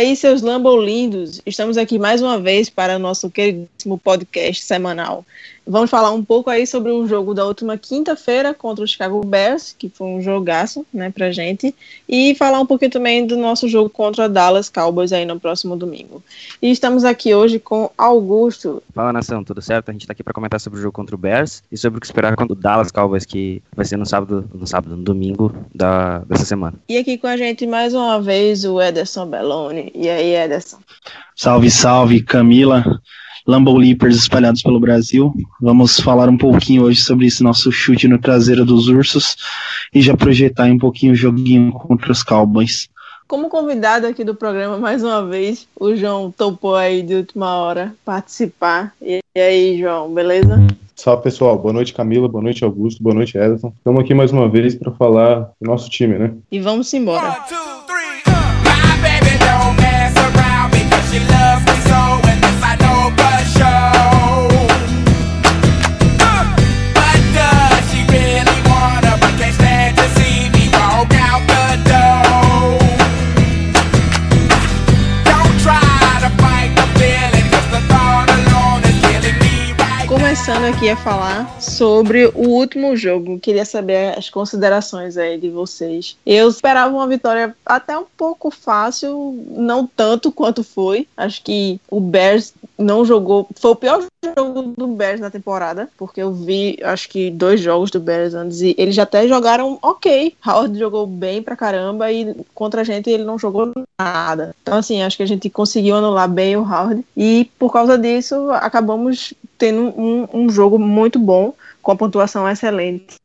aí, seus Lambo lindos, estamos aqui mais uma vez para o nosso queridíssimo podcast semanal. Vamos falar um pouco aí sobre o jogo da última quinta-feira contra o Chicago Bears, que foi um jogaço, né, pra gente, e falar um pouquinho também do nosso jogo contra a Dallas Cowboys aí no próximo domingo. E estamos aqui hoje com Augusto. Fala nação, tudo certo? A gente tá aqui para comentar sobre o jogo contra o Bears e sobre o que esperar contra o Dallas Cowboys, que vai ser no sábado, no sábado, no domingo da, dessa semana. E aqui com a gente mais uma vez o Ederson Belloni. E aí, Ederson? Salve, salve, Camila. Lambo Leapers espalhados pelo Brasil. Vamos falar um pouquinho hoje sobre esse nosso chute no traseiro dos ursos e já projetar um pouquinho o joguinho contra os Cowboys. Como convidado aqui do programa, mais uma vez, o João topou aí de última hora participar. E aí, João, beleza? Salve pessoal, boa noite Camila, boa noite Augusto, boa noite Ederson. Estamos aqui mais uma vez para falar do nosso time, né? E vamos embora. One, two, Começando aqui a falar sobre o último jogo, queria saber as considerações aí de vocês. Eu esperava uma vitória até um pouco fácil, não tanto quanto foi. Acho que o Bears não jogou, foi o pior jogo do Bears na temporada, porque eu vi, acho que dois jogos do Bears antes e eles até jogaram ok. Howard jogou bem pra caramba e contra a gente ele não jogou nada. Então assim, acho que a gente conseguiu anular bem o Howard e por causa disso acabamos tendo um, um jogo muito bom, com a pontuação excelente,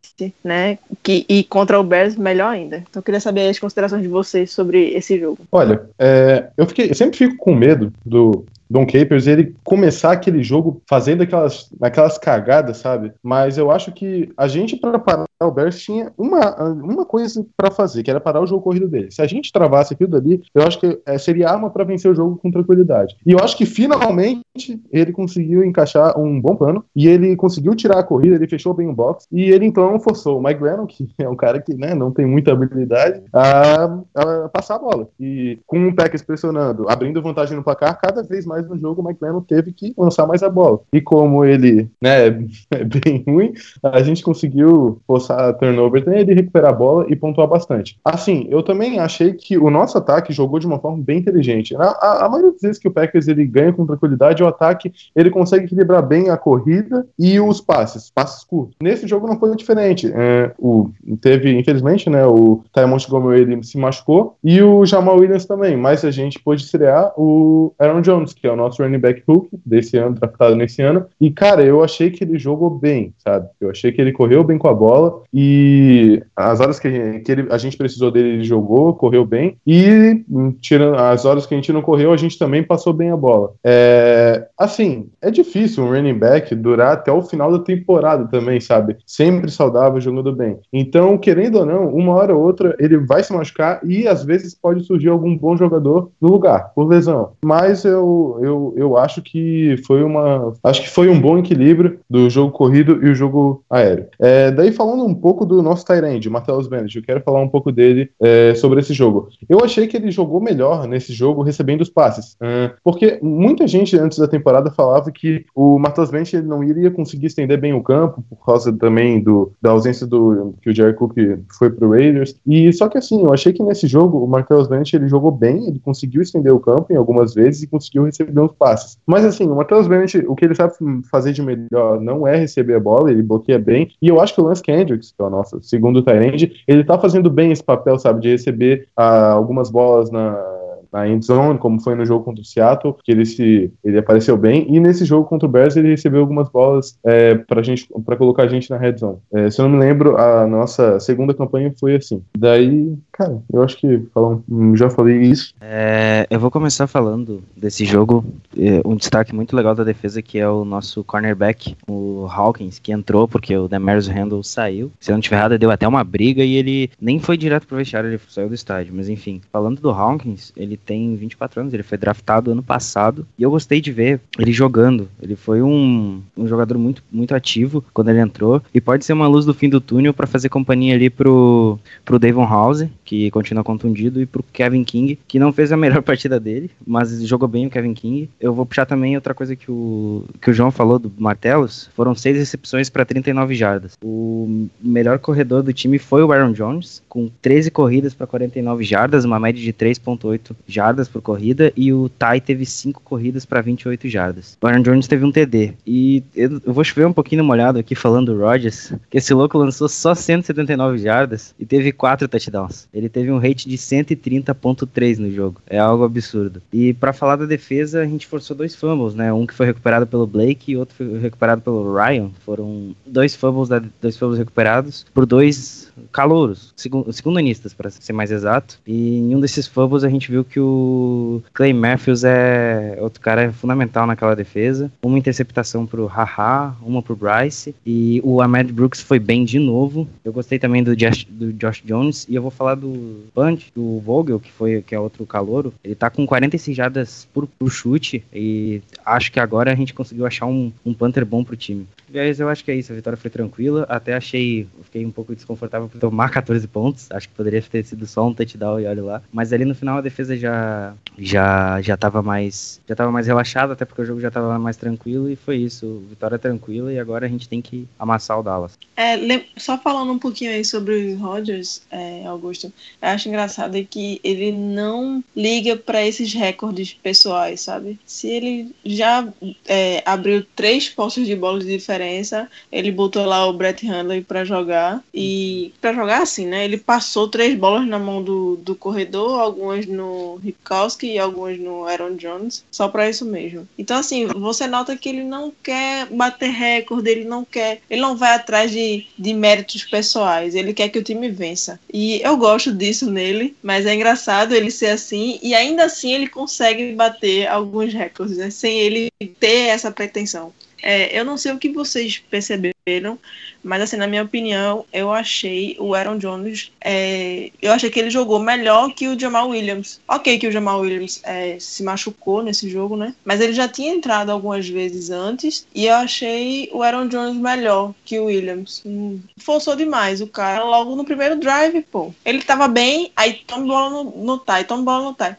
né? Que, e contra o Bears, melhor ainda. Então eu queria saber as considerações de vocês sobre esse jogo. Olha, é, eu, fiquei, eu sempre fico com medo do Don Capers ele começar aquele jogo fazendo aquelas, aquelas cagadas, sabe? Mas eu acho que a gente, para parar o Bears, tinha uma, uma coisa para fazer, que era parar o jogo corrido dele. Se a gente travasse aquilo dali, eu acho que é, seria arma para vencer o jogo com tranquilidade. E eu acho que finalmente ele conseguiu encaixar um bom plano e ele conseguiu tirar a corrida, ele fechou bem o box e ele então forçou o Mike Glennon, que é um cara que né, não tem muita habilidade, a, a passar a bola. E com o Packers pressionando, abrindo vantagem no placar, cada vez mais no jogo o Glennon teve que lançar mais a bola. E como ele né, é bem ruim, a gente conseguiu forçar a turnover dele, recuperar a bola e pontuar bastante. Assim, eu também achei que o nosso ataque jogou de uma forma bem inteligente. A, a, a maioria das vezes que o Packers ele ganha com tranquilidade, o ataque ele consegue equilibrar bem a corrida e os passes, passes curtos. Nesse jogo não foi diferente. É, o, teve, infelizmente, né, o Ty Montgomery ele se machucou e o Jamal Williams também, mas a gente pôde estrear o Aaron Jones, que é o nosso running back hook desse ano, draftado nesse ano. E, cara, eu achei que ele jogou bem, sabe? Eu achei que ele correu bem com a bola e as horas que, que ele, a gente precisou dele, ele jogou, correu bem. E, tirando as horas que a gente não correu, a gente também passou bem a bola. É, assim, é difícil um running back durar até o final da temporada também, sabe? Sempre saudável, jogando bem. Então, querendo ou não, uma hora ou outra ele vai se machucar e às vezes pode surgir algum bom jogador no lugar, por lesão. Mas eu, eu, eu acho que foi uma. Acho que foi um bom equilíbrio do jogo corrido e o jogo aéreo. É, daí falando um pouco do nosso Tyrande, Matheus Bennett, eu quero falar um pouco dele é, sobre esse jogo. Eu achei que ele jogou melhor nesse jogo recebendo os passes. porque muita gente antes da temporada falava que o Matheus ele não iria conseguir estender bem o campo, por causa também do, da ausência do que o Jerry Cook foi pro Raiders. E só que assim, eu achei que nesse jogo o Matheus Bennett ele jogou bem, ele conseguiu estender o campo em algumas vezes e conseguiu receber uns passes. Mas assim, o Matheus Bennett, o que ele sabe fazer de melhor não é receber a bola, ele bloqueia bem. E eu acho que o Lance Kendricks, que é o nosso segundo Tyrande, ele tá fazendo bem esse papel, sabe, de receber ah, algumas bolas na na end zone, como foi no jogo contra o Seattle, que ele se ele apareceu bem, e nesse jogo contra o Bears ele recebeu algumas bolas é, para gente para colocar a gente na red zone. É, se eu não me lembro, a nossa segunda campanha foi assim. Daí, Cara, eu acho que falam, já falei isso. É, eu vou começar falando desse jogo. é, Um destaque muito legal da defesa que é o nosso cornerback, o Hawkins, que entrou porque o Demers Randall saiu. Se eu não estiver errado, deu até uma briga e ele nem foi direto pro vestiário, ele saiu do estádio. Mas enfim, falando do Hawkins, ele tem 24 anos, ele foi draftado ano passado e eu gostei de ver ele jogando. Ele foi um, um jogador muito, muito ativo quando ele entrou e pode ser uma luz do fim do túnel para fazer companhia ali pro, pro Davon House, que continua contundido, e pro Kevin King, que não fez a melhor partida dele, mas jogou bem o Kevin King. Eu vou puxar também outra coisa que o, que o João falou do Martelos, foram seis recepções para 39 jardas. O melhor corredor do time foi o Aaron Jones, com 13 corridas para 49 jardas, uma média de 3.8 jardas por corrida, e o Ty teve 5 corridas para 28 jardas. O Aaron Jones teve um TD. E eu, vou chover um pouquinho molhado aqui falando do Rodgers, que esse louco lançou só 179 jardas e teve 4 touchdowns. Ele teve um rate de 130.3 no jogo. É algo absurdo. E para falar da defesa, a gente forçou dois fumbles, né? Um que foi recuperado pelo Blake e outro foi recuperado pelo Ryan. Foram dois fumbles, da, dois fumbles recuperados por dois calouros, segun, segundanistas, para ser mais exato. E em um desses fumbles a gente viu que o Clay Matthews é outro cara fundamental naquela defesa. Uma interceptação pro Haha, uma pro Bryce. E o Ahmed Brooks foi bem de novo. Eu gostei também do Josh, do Josh Jones. E eu vou falar do Bunch, do Vogel, que foi que é outro calouro. Ele tá com 46 jardas por, por chute. E acho que agora a gente conseguiu achar um, um punter bom pro time. Aliás, eu acho que é isso. A vitória foi tranquila. Até achei, fiquei um pouco desconfortável por tomar 14 pontos. Acho que poderia ter sido só um touchdown e olha lá. Mas ali no final a defesa já já já tava mais já tava mais relaxada, até porque o jogo já tava mais tranquilo e foi isso. Vitória tranquila e agora a gente tem que amassar o Dallas. É, só falando um pouquinho aí sobre o Rodgers, é, Augusto, eu acho engraçado é que ele não liga para esses recordes pessoais, sabe? Se ele já é, abriu três postos de bola de diferença, ele botou lá o Brett Hundley para jogar e para jogar assim, né? Ele passou três bolas na mão do, do corredor, algumas no Ripkowski e algumas no Aaron Jones, só para isso mesmo. Então assim, você nota que ele não quer bater recorde, ele não quer, ele não vai atrás de, de méritos pessoais, ele quer que o time vença. E eu gosto disso nele, mas é engraçado ele ser assim e ainda assim ele consegue bater alguns recordes, né? Sem ele ter essa pretensão. É, eu não sei o que vocês perceberam, mas assim, na minha opinião, eu achei o Aaron Jones, é, eu achei que ele jogou melhor que o Jamal Williams. Ok que o Jamal Williams é, se machucou nesse jogo, né? Mas ele já tinha entrado algumas vezes antes e eu achei o Aaron Jones melhor que o Williams. Hum, forçou demais o cara logo no primeiro drive, pô. Ele tava bem, aí toma bola no, no tie, toma bola no tie.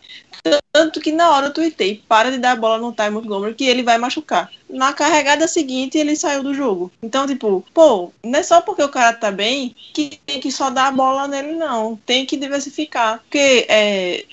Tanto que na hora eu tuitei, para de dar a bola no Ty Montgomery que ele vai machucar. Na carregada seguinte ele saiu do jogo. Então, tipo, pô, não é só porque o cara tá bem que tem que só dar a bola nele, não. Tem que diversificar. Porque é,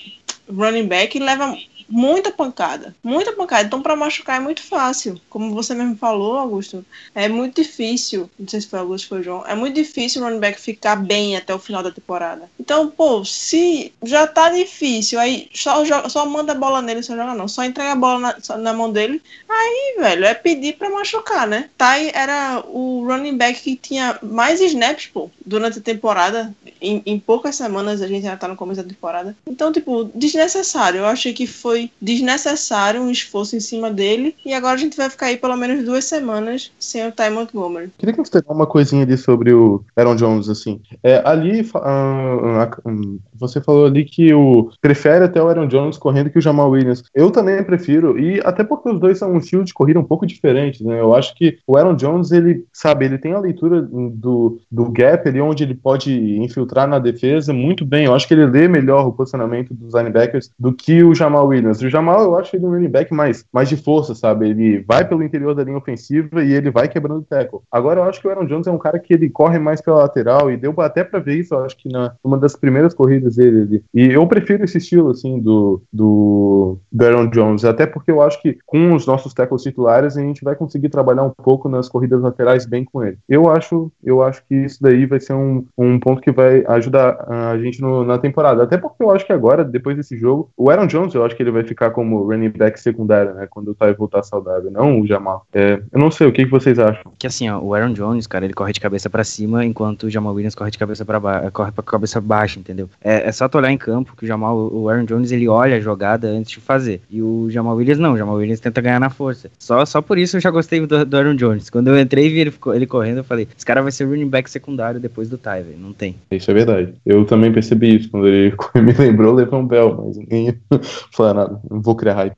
running back leva muita pancada, muita pancada. Então, para machucar é muito fácil. Como você mesmo falou, Augusto, é muito difícil. Não sei se foi Augusto ou João. É muito difícil o running back ficar bem até o final da temporada. Então, pô, se já tá difícil, aí só, joga, só manda a bola nele, só joga não. Só entrega a bola na, na mão dele. Aí, velho, é pedir para machucar, né? Ty era o running back que tinha mais snaps, pô, durante a temporada. Em, em poucas semanas a gente já tá no começo da temporada. Então, tipo, desnecessário. Eu achei que foi desnecessário um esforço em cima dele. E agora a gente vai ficar aí pelo menos duas semanas sem o Ty Montgomery. Queria considerar uma coisinha ali sobre o Aaron Jones, assim. É, ali, fa- ah, ah, hum, você falou ali que o prefere até o Aaron Jones correndo que o Jamal Williams. Eu também prefiro, e até porque os dois são um estilo de corrida um pouco diferente, né? Eu acho que o Aaron Jones, ele, sabe, ele tem a leitura do, do gap ali, onde ele pode infiltrar na defesa muito bem. Eu acho que ele lê melhor o posicionamento dos linebackers do que o Jamal Williams. O Jamal, eu acho ele um back mais, mais de força, sabe? Ele vai pelo interior da linha ofensiva e ele vai quebrando o tackle. Agora, eu acho que o Aaron Jones é um cara que ele corre mais pela lateral e deu até pra ver isso, eu acho que na uma das primeiras corridas dele. ali. E eu prefiro esse estilo, assim, do, do, do Aaron Jones, até porque eu acho que com os nossos tackles titulares a gente vai conseguir trabalhar um pouco nas corridas laterais bem com ele. Eu acho, eu acho que isso daí vai ser um, um ponto que vai ajudar a gente no- na temporada. Até porque eu acho que agora, depois desse jogo, o Aaron Jones, eu acho que ele vai ficar como running back secundário, né? Quando o Ty voltar saudável, não o Jamal. É, eu não sei, o que, que vocês acham? Que assim, ó, o Aaron Jones, cara, ele corre de cabeça pra cima, enquanto o Jamal Williams corre de cabeça para baixo, corre pra cabeça baixa, entendeu? É, é só tu olhar em campo que o Jamal, o Aaron Jones, ele olha a jogada antes de fazer. E o Jamal Williams não, o Jamal Williams tenta ganhar na força. Só, só por isso eu já gostei do, do Aaron Jones. Quando eu entrei e vi ele, ele correndo, eu falei, esse cara vai ser running back secundário depois do Ty, velho. Não tem. Isso é verdade. Eu também percebi isso quando ele me lembrou o Levan Bell, mas ninguém fala nada. Não vou criar hype.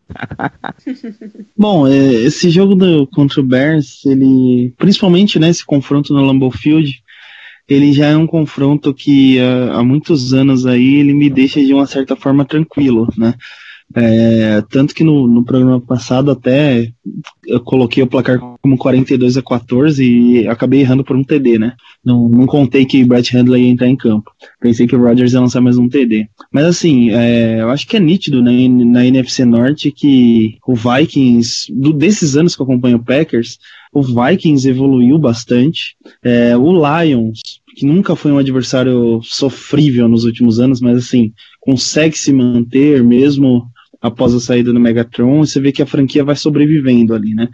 Bom, é, esse jogo do, contra o Bears, ele, principalmente nesse confronto no Lambeau Field, ele já é um confronto que há, há muitos anos aí ele me deixa de uma certa forma tranquilo, né? É, tanto que no, no programa passado até eu coloquei o placar como 42 a 14 e acabei errando por um TD, né? Não, não contei que Brett Handler ia entrar em campo. Pensei que o Rodgers ia lançar mais um TD. Mas assim, é, eu acho que é nítido né, na NFC Norte que o Vikings, do, desses anos que eu acompanho o Packers, o Vikings evoluiu bastante. É, o Lions, que nunca foi um adversário sofrível nos últimos anos, mas assim, consegue se manter mesmo após a saída do Megatron, você vê que a franquia vai sobrevivendo ali, né?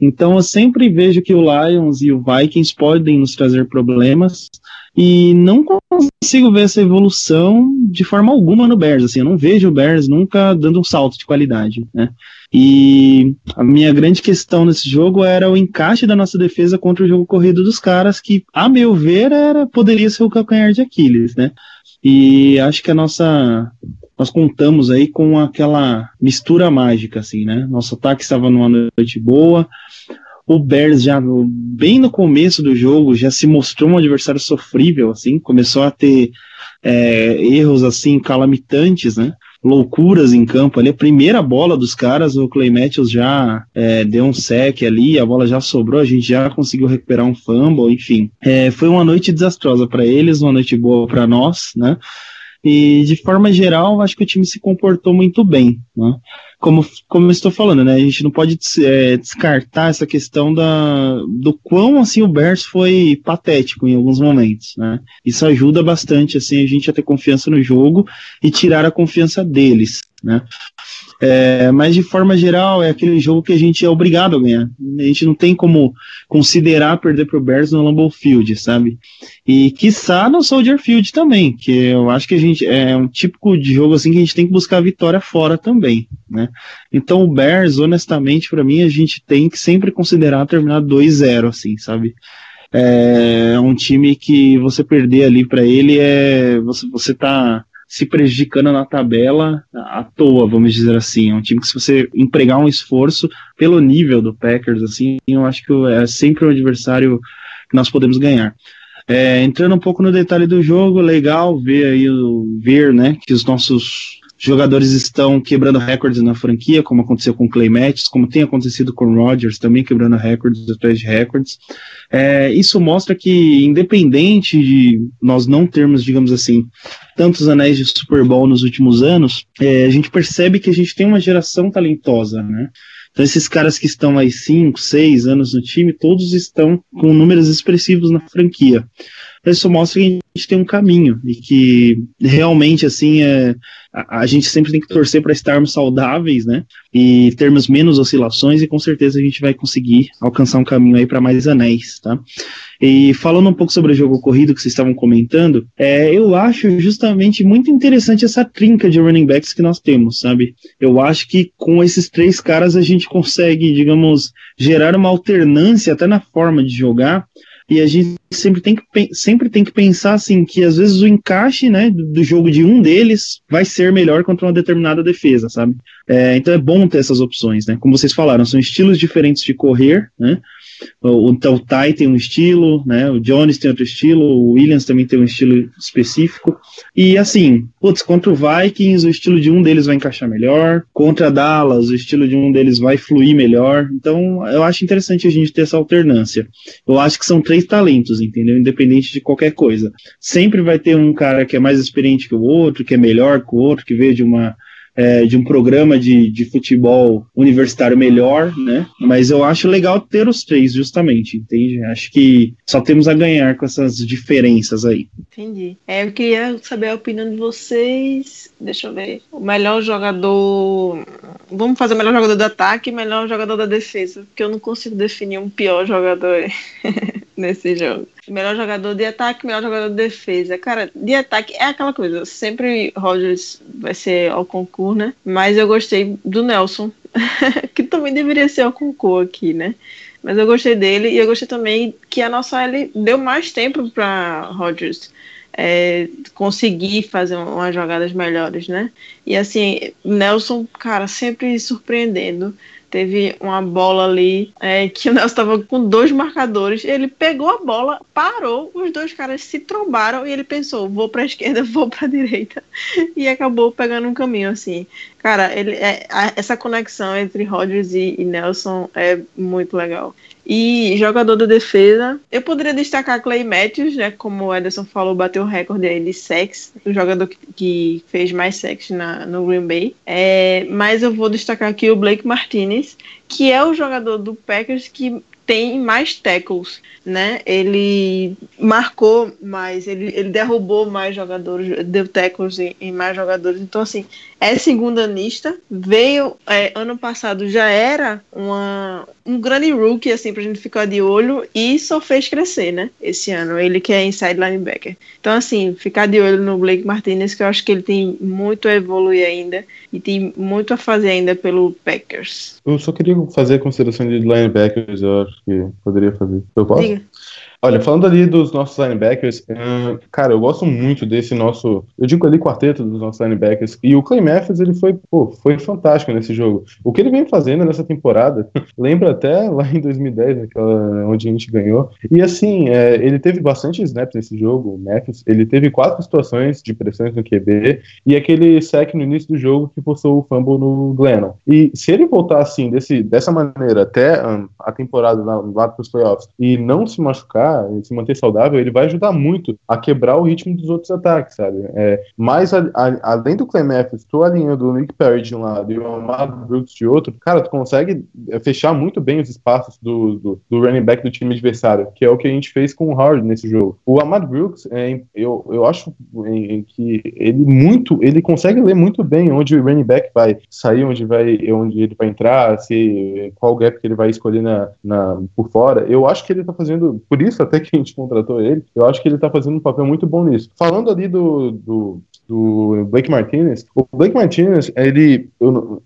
Então eu sempre vejo que o Lions e o Vikings podem nos trazer problemas e não consigo ver essa evolução de forma alguma no Bears, assim, eu não vejo o Bears nunca dando um salto de qualidade, né? E a minha grande questão nesse jogo era o encaixe da nossa defesa contra o jogo corrido dos caras, que, a meu ver, era poderia ser o calcanhar de Aquiles, né? E acho que a nossa nós contamos aí com aquela mistura mágica, assim, né? Nosso ataque estava numa noite boa. O Bears já bem no começo do jogo já se mostrou um adversário sofrível, assim, começou a ter é, erros assim calamitantes, né? Loucuras em campo ali. A primeira bola dos caras, o Clay Matthews já é, deu um sec ali, a bola já sobrou, a gente já conseguiu recuperar um fumble, enfim. É, foi uma noite desastrosa para eles, uma noite boa para nós, né? E de forma geral, acho que o time se comportou muito bem. Né? Como, como eu estou falando, né? A gente não pode é, descartar essa questão da, do quão assim o Bears foi patético em alguns momentos. Né? Isso ajuda bastante assim, a gente a ter confiança no jogo e tirar a confiança deles. Né? É, mas de forma geral, é aquele jogo que a gente é obrigado a ganhar. A gente não tem como considerar perder pro Bears no Lambeau Field, sabe? E quiçá no Soldier Field também, que eu acho que a gente é um típico de jogo assim que a gente tem que buscar a vitória fora também, né? Então o Bears, honestamente, para mim, a gente tem que sempre considerar terminar 2-0, assim, sabe? É um time que você perder ali para ele é você, você tá se prejudicando na tabela à toa, vamos dizer assim. É um time que se você empregar um esforço pelo nível do Packers, assim, eu acho que é sempre um adversário que nós podemos ganhar. É, entrando um pouco no detalhe do jogo, legal ver aí ver, né, que os nossos jogadores estão quebrando recordes na franquia, como aconteceu com o Clay Matthews, como tem acontecido com o Rodgers, também quebrando recordes atrás de recordes. É, isso mostra que, independente de nós não termos, digamos assim, tantos anéis de Super Bowl nos últimos anos, é, a gente percebe que a gente tem uma geração talentosa, né? Então, esses caras que estão aí 5, 6 anos no time, todos estão com números expressivos na franquia. Isso mostra que a gente tem um caminho e que realmente, assim, é, a, a gente sempre tem que torcer para estarmos saudáveis, né? E termos menos oscilações e com certeza a gente vai conseguir alcançar um caminho aí para mais anéis, tá? E falando um pouco sobre o jogo corrido que vocês estavam comentando, é, eu acho justamente muito interessante essa trinca de running backs que nós temos, sabe? Eu acho que com esses três caras a gente consegue, digamos, gerar uma alternância até na forma de jogar e a gente sempre tem que, sempre tem que pensar assim que às vezes o encaixe né, do, do jogo de um deles vai ser melhor contra uma determinada defesa, sabe? É, então é bom ter essas opções, né? Como vocês falaram, são estilos diferentes de correr, né? O, então, o tem um estilo, né? O Jones tem outro estilo, o Williams também tem um estilo específico. E assim, putz, contra o Vikings, o estilo de um deles vai encaixar melhor. Contra Dallas, o estilo de um deles vai fluir melhor. Então, eu acho interessante a gente ter essa alternância. Eu acho que são três talentos, entendeu? Independente de qualquer coisa. Sempre vai ter um cara que é mais experiente que o outro, que é melhor que o outro, que veio de uma é, de um programa de, de futebol universitário melhor, né? Mas eu acho legal ter os três, justamente, entende? Acho que só temos a ganhar com essas diferenças aí. Entendi. É, eu queria saber a opinião de vocês. Deixa eu ver. O melhor jogador. Vamos fazer o melhor jogador do ataque e melhor jogador da defesa. Porque eu não consigo definir um pior jogador nesse jogo. Melhor jogador de ataque, melhor jogador de defesa. Cara, de ataque é aquela coisa. Sempre Rogers vai ser ao concurso, né? Mas eu gostei do Nelson. que também deveria ser ao concurso aqui, né? Mas eu gostei dele e eu gostei também que a nossa L deu mais tempo para Rodgers é, conseguir fazer umas jogadas melhores, né? E assim, Nelson, cara, sempre surpreendendo. Teve uma bola ali é, que o Nelson estava com dois marcadores. Ele pegou a bola, parou, os dois caras se trombaram e ele pensou: vou para a esquerda, vou para a direita. E acabou pegando um caminho assim. Cara, ele, é, a, essa conexão entre Rodgers e, e Nelson é muito legal. E jogador da defesa, eu poderia destacar Clay Matthews, né? Como o Ederson falou, bateu o recorde aí de sex, o jogador que, que fez mais sex na, no Green Bay. É, mas eu vou destacar aqui o Blake Martinez, que é o jogador do Packers que tem mais tackles, né? Ele marcou mais, ele, ele derrubou mais jogadores, deu tackles em, em mais jogadores. Então, assim, é segunda lista. Veio é, ano passado, já era uma, um grande rookie, assim, pra gente ficar de olho e só fez crescer, né? Esse ano. Ele que é inside linebacker. Então, assim, ficar de olho no Blake Martinez, que eu acho que ele tem muito a evoluir ainda e tem muito a fazer ainda pelo Packers. Eu só queria fazer a consideração de linebackers, eu acho que poderia fazer. Eu posso? Diga. Olha, falando ali dos nossos linebackers, uh, cara, eu gosto muito desse nosso, eu digo ali quarteto dos nossos linebackers, e o Clay Matthews, ele foi, pô, foi fantástico nesse jogo. O que ele vem fazendo nessa temporada, lembra até lá em 2010, aquela, onde a gente ganhou, e assim, é, ele teve bastante snaps nesse jogo, o Matthews, ele teve quatro situações de pressões no QB, e aquele sec no início do jogo que forçou o fumble no Glennon. E se ele voltar assim, desse, dessa maneira, até um, a temporada lá, lá para os playoffs, e não se machucar, se manter saudável, ele vai ajudar muito a quebrar o ritmo dos outros ataques, sabe? É, mas a, a, além do Clay Matthews, tu alinhando o Nick Perry de um lado e o Amado Brooks de outro, cara, tu consegue é, fechar muito bem os espaços do, do, do running back do time adversário, que é o que a gente fez com o Howard nesse jogo. O Amado Brooks, é, eu, eu acho em, que ele muito, ele consegue ler muito bem onde o running back vai sair, onde vai, onde ele vai entrar, se qual gap que ele vai escolher na, na por fora. Eu acho que ele tá fazendo, por isso até que a gente contratou ele, eu acho que ele tá fazendo um papel muito bom nisso. Falando ali do, do do Blake Martinez. O Blake Martinez, ele,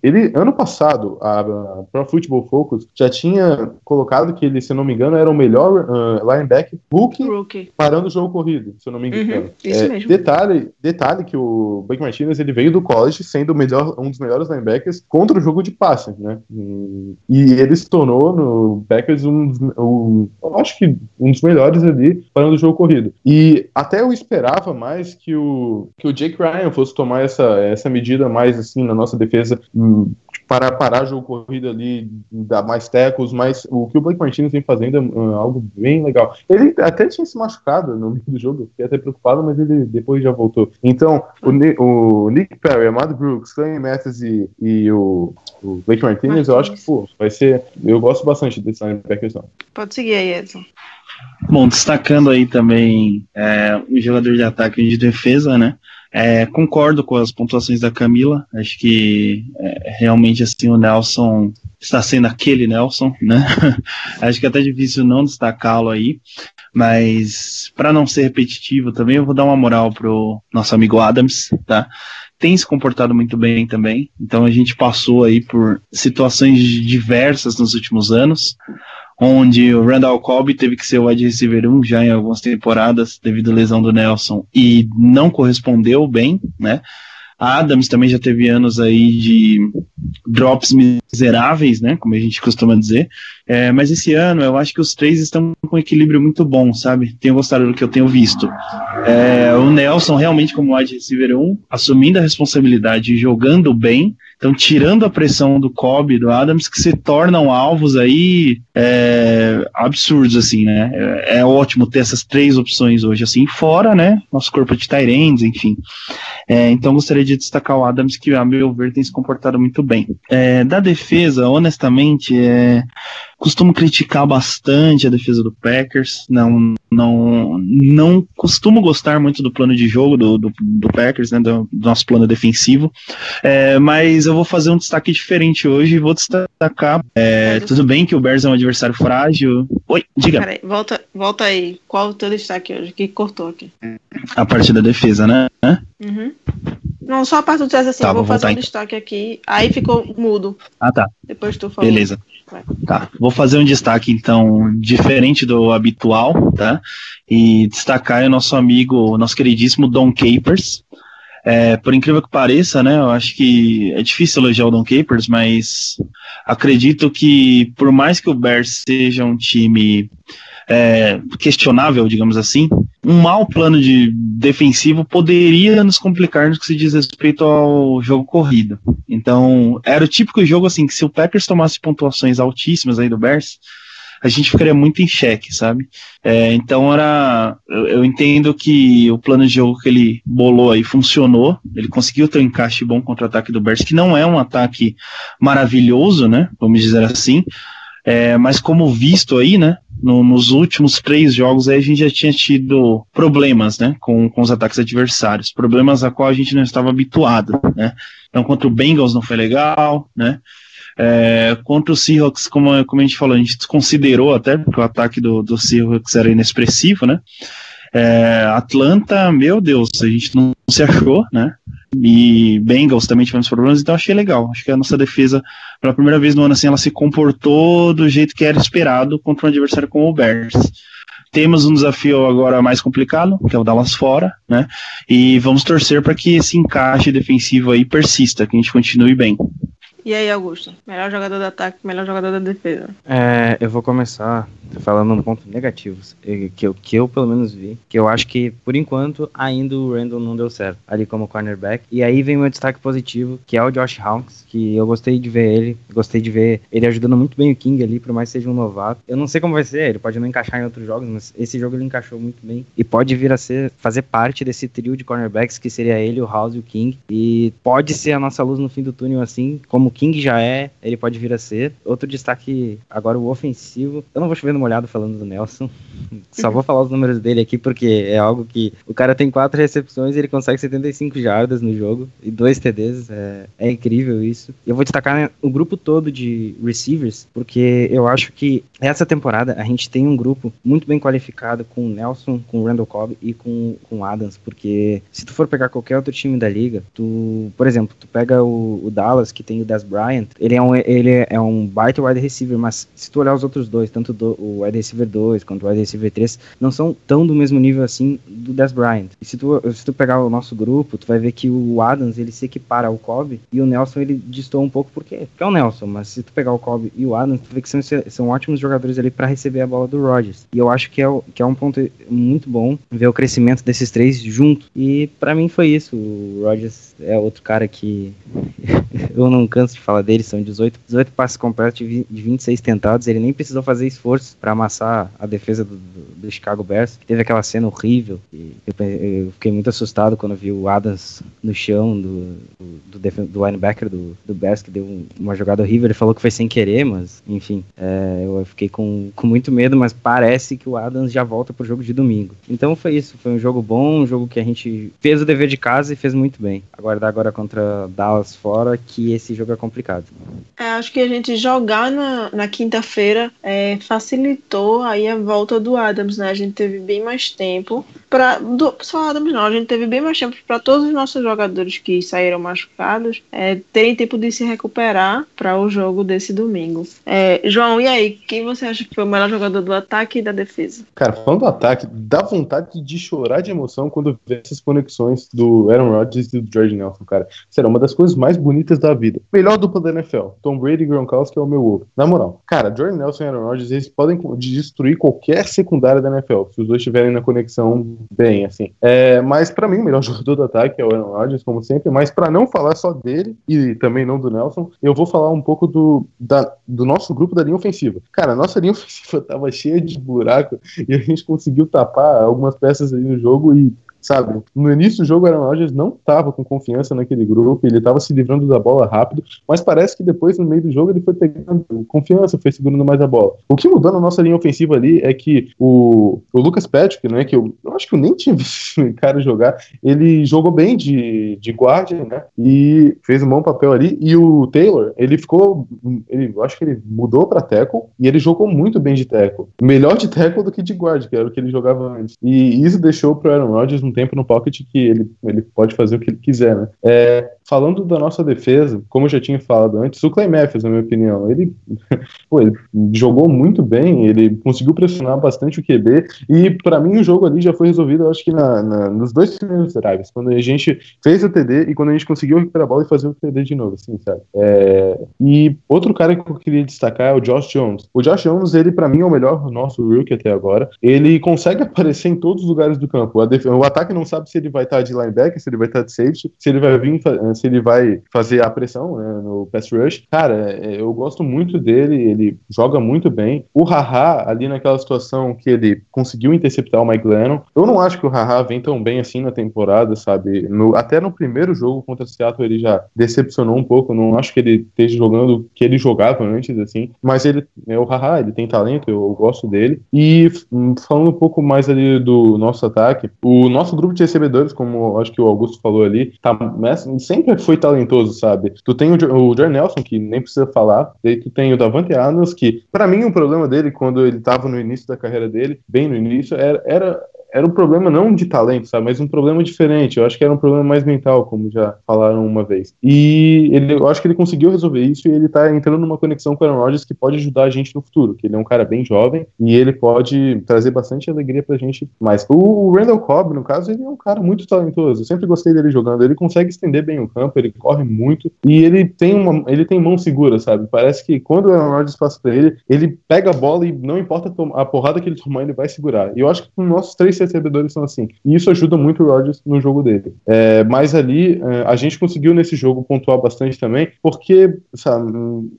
ele ano passado, a, a Pro Football Focus já tinha colocado que ele, se não me engano, era o melhor uh, linebacker rookie, Rookie. parando o jogo corrido, se eu não me engano. Uhum, isso É, mesmo. Detalhe, detalhe que o Blake Martinez ele veio do college sendo melhor, um dos melhores linebackers contra o jogo de passe, né? E, e ele se tornou no Packers um, um, eu acho que um dos melhores ali parando o jogo corrido. E até eu esperava mais que o que o Jake Ryan fosse tomar essa, essa medida mais assim na nossa defesa hum, para parar o jogo corrido ali, dar mais tecos, mas o que o Blake Martinez vem fazendo é hum, algo bem legal. Ele até tinha se machucado no meio do jogo, fiquei até preocupado, mas ele depois já voltou. Então, o, Ni- o Nick Perry, Amado Brooks, Clay Matthews e, e o, o Blake Martinez, eu acho que, pô, vai ser. Eu gosto bastante desse linebackers, não. Pode seguir aí, Edson. Bom, destacando aí também é, o jogador de ataque e de defesa, né? É, concordo com as pontuações da Camila. Acho que é, realmente assim o Nelson está sendo aquele Nelson, né? Acho que é até difícil não destacá-lo aí. Mas para não ser repetitivo também, eu vou dar uma moral pro nosso amigo Adams, tá? Tem se comportado muito bem também. Então a gente passou aí por situações diversas nos últimos anos onde o Randall Cobb teve que ser o wide receiver 1 já em algumas temporadas devido à lesão do Nelson e não correspondeu bem, né? Adams também já teve anos aí de drops miseráveis, né? Como a gente costuma dizer. É, mas esse ano eu acho que os três estão com um equilíbrio muito bom, sabe? Tenho gostado do que eu tenho visto. É, o Nelson realmente como wide receiver 1, assumindo a responsabilidade e jogando bem, Então, tirando a pressão do Cobb e do Adams, que se tornam alvos aí é, absurdos, assim, né? É, é ótimo ter essas três opções hoje, assim, fora, né? Nosso corpo de Tyrands, enfim. É, então, gostaria de destacar o Adams, que, a meu ver, tem se comportado muito bem. É, da defesa, honestamente, é, costumo criticar bastante a defesa do Packers. Não, não, não costumo gostar muito do plano de jogo do, do, do Packers, né, do, do nosso plano defensivo. É, mas eu vou fazer um destaque diferente hoje e vou destacar. É, tudo bem que o Bears é um adversário frágil. Oi, diga. Peraí, volta, volta aí. Qual o teu destaque hoje? Que cortou aqui. A parte da defesa, né? Uhum. Não, só a parte do teste assim, Tá, eu vou vou fazer um então. destaque aqui. Aí ficou mudo. Ah, tá. Depois tu falou. Beleza. Tá, vou fazer um destaque então diferente do habitual, tá? E destacar é o nosso amigo, nosso queridíssimo Don Capers. É, por incrível que pareça, né? Eu acho que é difícil elogiar o Don Capers, mas acredito que por mais que o Bears seja um time é, questionável, digamos assim, um mau plano de defensivo poderia nos complicar no que se diz respeito ao jogo corrido. Então, era o típico jogo assim que se o Packers tomasse pontuações altíssimas aí do Bears, a gente ficaria muito em xeque, sabe? É, então era, eu, eu entendo que o plano de jogo que ele bolou aí funcionou. Ele conseguiu ter um encaixe bom contra o ataque do Bears, que não é um ataque maravilhoso, né? Vamos dizer assim. É, mas como visto aí, né? No- nos últimos três jogos aí a gente já tinha tido problemas, né? Com, com os ataques adversários. Problemas a qual a gente não estava habituado, né? Então contra o Bengals não foi legal, né? É, contra o Seahawks, como, como a gente falou, a gente desconsiderou até, porque o ataque do, do Seahawks era inexpressivo, né? É, Atlanta, meu Deus, a gente não se achou, né? E Bengals também tivemos problemas, então achei legal. Acho que a nossa defesa, pela primeira vez no ano, assim, ela se comportou do jeito que era esperado contra um adversário como o Bears. Temos um desafio agora mais complicado, que é o Dallas fora, né? E vamos torcer para que esse encaixe defensivo aí persista, que a gente continue bem. E aí, Augusto? Melhor jogador do ataque, melhor jogador da defesa. É, eu vou começar falando um ponto negativo, eh, que eu, que eu pelo menos vi, que eu acho que, por enquanto, ainda o Randall não deu certo, ali como cornerback. E aí vem meu destaque positivo, que é o Josh Hawks, que eu gostei de ver ele, gostei de ver ele ajudando muito bem o King ali, por mais que seja um novato. Eu não sei como vai ser, ele pode não encaixar em outros jogos, mas esse jogo ele encaixou muito bem. E pode vir a ser, fazer parte desse trio de cornerbacks, que seria ele, o House e o King. E pode ser a nossa luz no fim do túnel, assim, como King já é, ele pode vir a ser. Outro destaque, agora o ofensivo. Eu não vou chover no molhado falando do Nelson. Só vou falar os números dele aqui, porque é algo que o cara tem quatro recepções e ele consegue 75 jardas no jogo e dois TDs. É, é incrível isso. Eu vou destacar né, o grupo todo de receivers, porque eu acho que essa temporada a gente tem um grupo muito bem qualificado com o Nelson, com o Randall Cobb e com, com o Adams, porque se tu for pegar qualquer outro time da liga, tu, por exemplo, tu pega o, o Dallas, que tem o Des Bryant, ele é um, ele é um baita wide receiver, mas se tu olhar os outros dois, tanto do, o wide receiver 2 quanto o wide receiver 3, não são tão do mesmo nível assim do Des Bryant. E se tu, se tu pegar o nosso grupo, tu vai ver que o Adams, ele se equipara ao Cobb, e o Nelson, ele distou um pouco porque, porque é o Nelson, mas se tu pegar o Cobb e o Adams, tu vê que são, são ótimos jogadores ali para receber a bola do Rodgers. E eu acho que é, que é um ponto muito bom ver o crescimento desses três junto. E para mim foi isso. O Rodgers é outro cara que eu não canso de falar dele, são 18, 18 passes completos de vi- de 26 tentados, ele nem precisou fazer esforço para amassar a defesa do, do- Chicago Bears, teve aquela cena horrível, eu, eu fiquei muito assustado quando vi o Adams no chão do, do, do, linebacker do, do Bears, que deu um- uma jogada horrível, ele falou que foi sem querer, mas enfim, é, eu fiquei com, com muito medo, mas parece que o Adams já volta pro jogo de domingo. Então foi isso, foi um jogo bom, um jogo que a gente fez o dever de casa e fez muito bem. Aguardar agora contra Dallas fora, que esse jogo é complicado. É, acho que a gente jogar na, na quinta-feira é, facilitou aí a volta do Adams, né? A gente teve bem mais tempo para só Adams não, a gente teve bem mais tempo para todos os nossos jogadores que saíram machucados é, terem tempo de se recuperar para o jogo desse domingo. É, João, e aí, quem você acha que foi o melhor jogador do ataque e da defesa? Cara, falando do ataque, dá vontade de chorar de emoção quando vê essas conexões do Aaron Rodgers e do George Nelson, cara. Será uma das coisas mais bonitas da vida. Melhor dupla da NFL. Tom Brady e Gronkowski é o meu ovo. Na moral, cara, Jordan Nelson e Aaron Rodgers, eles podem destruir qualquer secundária da NFL, se os dois estiverem na conexão bem, assim. É, mas pra mim, o melhor jogador do ataque é o Aaron Rodgers, como sempre. Mas pra não falar só dele e também não do Nelson, eu vou falar um pouco do, da, do nosso grupo da linha ofensiva. Cara, a nossa linha ofensiva tava cheia de buraco e a gente conseguiu tapar algumas peças ali no jogo e sabe? No início do jogo, o Aaron Rodgers não estava com confiança naquele grupo, ele estava se livrando da bola rápido, mas parece que depois, no meio do jogo, ele foi pegando confiança, foi segurando mais a bola. O que mudou na nossa linha ofensiva ali é que o, o Lucas Patrick, né, que eu, eu acho que eu nem tinha visto esse cara jogar, ele jogou bem de, de guarda, né, e fez um bom papel ali, e o Taylor, ele ficou, ele, eu acho que ele mudou para tackle, e ele jogou muito bem de tackle. Melhor de tackle do que de guarda, que era o que ele jogava antes. E isso deixou pro Aaron Rodgers um tempo no pocket que ele, ele pode fazer o que ele quiser, né? É, falando da nossa defesa, como eu já tinha falado antes, o Clay Matthews, na minha opinião, ele, pô, ele jogou muito bem, ele conseguiu pressionar bastante o QB, e para mim o jogo ali já foi resolvido, eu acho que na, na, nos dois primeiros drives, quando a gente fez o TD e quando a gente conseguiu recuperar a bola e fazer o TD de novo, assim, sabe? É, e outro cara que eu queria destacar é o Josh Jones. O Josh Jones, ele para mim é o melhor nosso rookie até agora. Ele consegue aparecer em todos os lugares do campo. o ataque não sabe se ele vai estar de linebacker, se ele vai estar de safety, se ele vai vir, se ele vai fazer a pressão né, no pass rush. Cara, é, eu gosto muito dele, ele joga muito bem. O Haha, ali naquela situação que ele conseguiu interceptar o Mike Lennon, eu não acho que o Haha vem tão bem assim na temporada, sabe? No, até no primeiro jogo contra o Seattle ele já decepcionou um pouco, não acho que ele esteja jogando que ele jogava antes, assim, mas ele é o Haha, ele tem talento, eu, eu gosto dele. E hum, falando um pouco mais ali do nosso ataque, o nosso grupo de recebedores, como acho que o Augusto falou ali, tá, sempre foi talentoso, sabe? Tu tem o, o Nelson, que nem precisa falar, daí tu tem o Davante Adams, que para mim o problema dele, quando ele tava no início da carreira dele, bem no início, era, era era um problema não de talento, sabe, mas um problema diferente. Eu acho que era um problema mais mental, como já falaram uma vez. E ele, eu acho que ele conseguiu resolver isso e ele tá entrando numa conexão com o Aaron Rodgers que pode ajudar a gente no futuro, que ele é um cara bem jovem e ele pode trazer bastante alegria pra gente. Mas o Randall Cobb, no caso, ele é um cara muito talentoso. Eu sempre gostei dele jogando. Ele consegue estender bem o campo, ele corre muito e ele tem uma, ele tem mão segura, sabe? Parece que quando o Aaron Rodgers passa pra ele, ele pega a bola e não importa a porrada que ele tomar, ele vai segurar. E eu acho que com nossos três recebedores são assim. E isso ajuda muito o Rodgers no jogo dele. É, mas ali, é, a gente conseguiu nesse jogo pontuar bastante também, porque, sabe,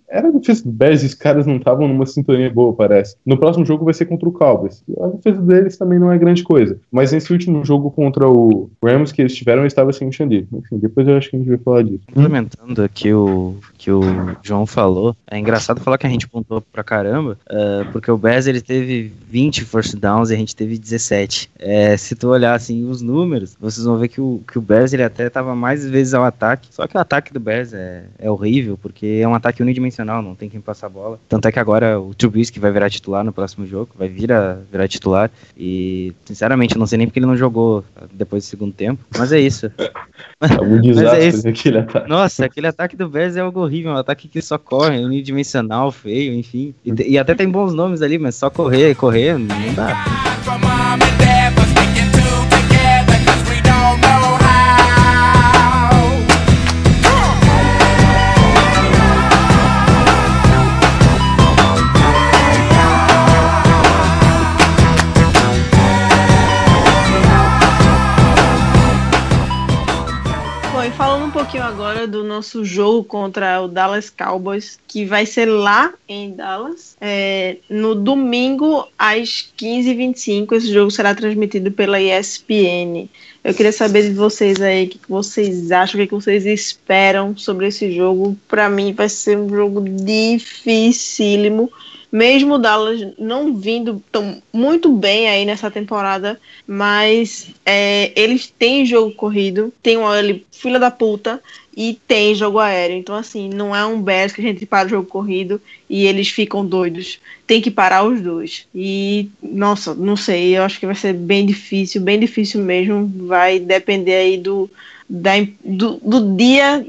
era difícil. Bears e os caras não estavam numa sintonia boa, parece. No próximo jogo vai ser contra o Cowboys. A defesa deles também não é grande coisa. Mas nesse último jogo contra o Rams que eles tiveram, estava sem o. Enfim, depois eu acho que a gente vai falar disso. Complementando aqui o que o João falou, é engraçado falar que a gente pontuou pra caramba, uh, porque o Bears ele teve 20 first downs e a gente teve 17. É, se tu olhar assim os números, vocês vão ver que o, que o Bears ele até tava mais vezes ao ataque, só que o ataque do Bears é, é horrível, porque é um ataque unidimensional, não tem quem passar a bola. Tanto é que agora o Trubisky vai virar titular no próximo jogo, vai vir a virar titular, e sinceramente eu não sei nem porque ele não jogou depois do segundo tempo, mas é isso. É um desastre aquele ataque. Nossa, aquele ataque do Bears é algo horrível, é um ataque que só corre, unidimensional, feio, enfim. E, e até tem bons nomes ali, mas só correr, correr, não dá. Pouquinho agora do nosso jogo contra o Dallas Cowboys, que vai ser lá em Dallas, é, no domingo às 15h25. Esse jogo será transmitido pela ESPN. Eu queria saber de vocês aí o que vocês acham, o que vocês esperam sobre esse jogo. Para mim, vai ser um jogo dificílimo. Mesmo Dallas não vindo tão muito bem aí nessa temporada, mas é, eles têm jogo corrido, tem uma OL filha da puta e tem jogo aéreo. Então, assim, não é um Bears que a gente para o jogo corrido e eles ficam doidos. Tem que parar os dois. E, nossa, não sei, eu acho que vai ser bem difícil, bem difícil mesmo. Vai depender aí do, da, do, do dia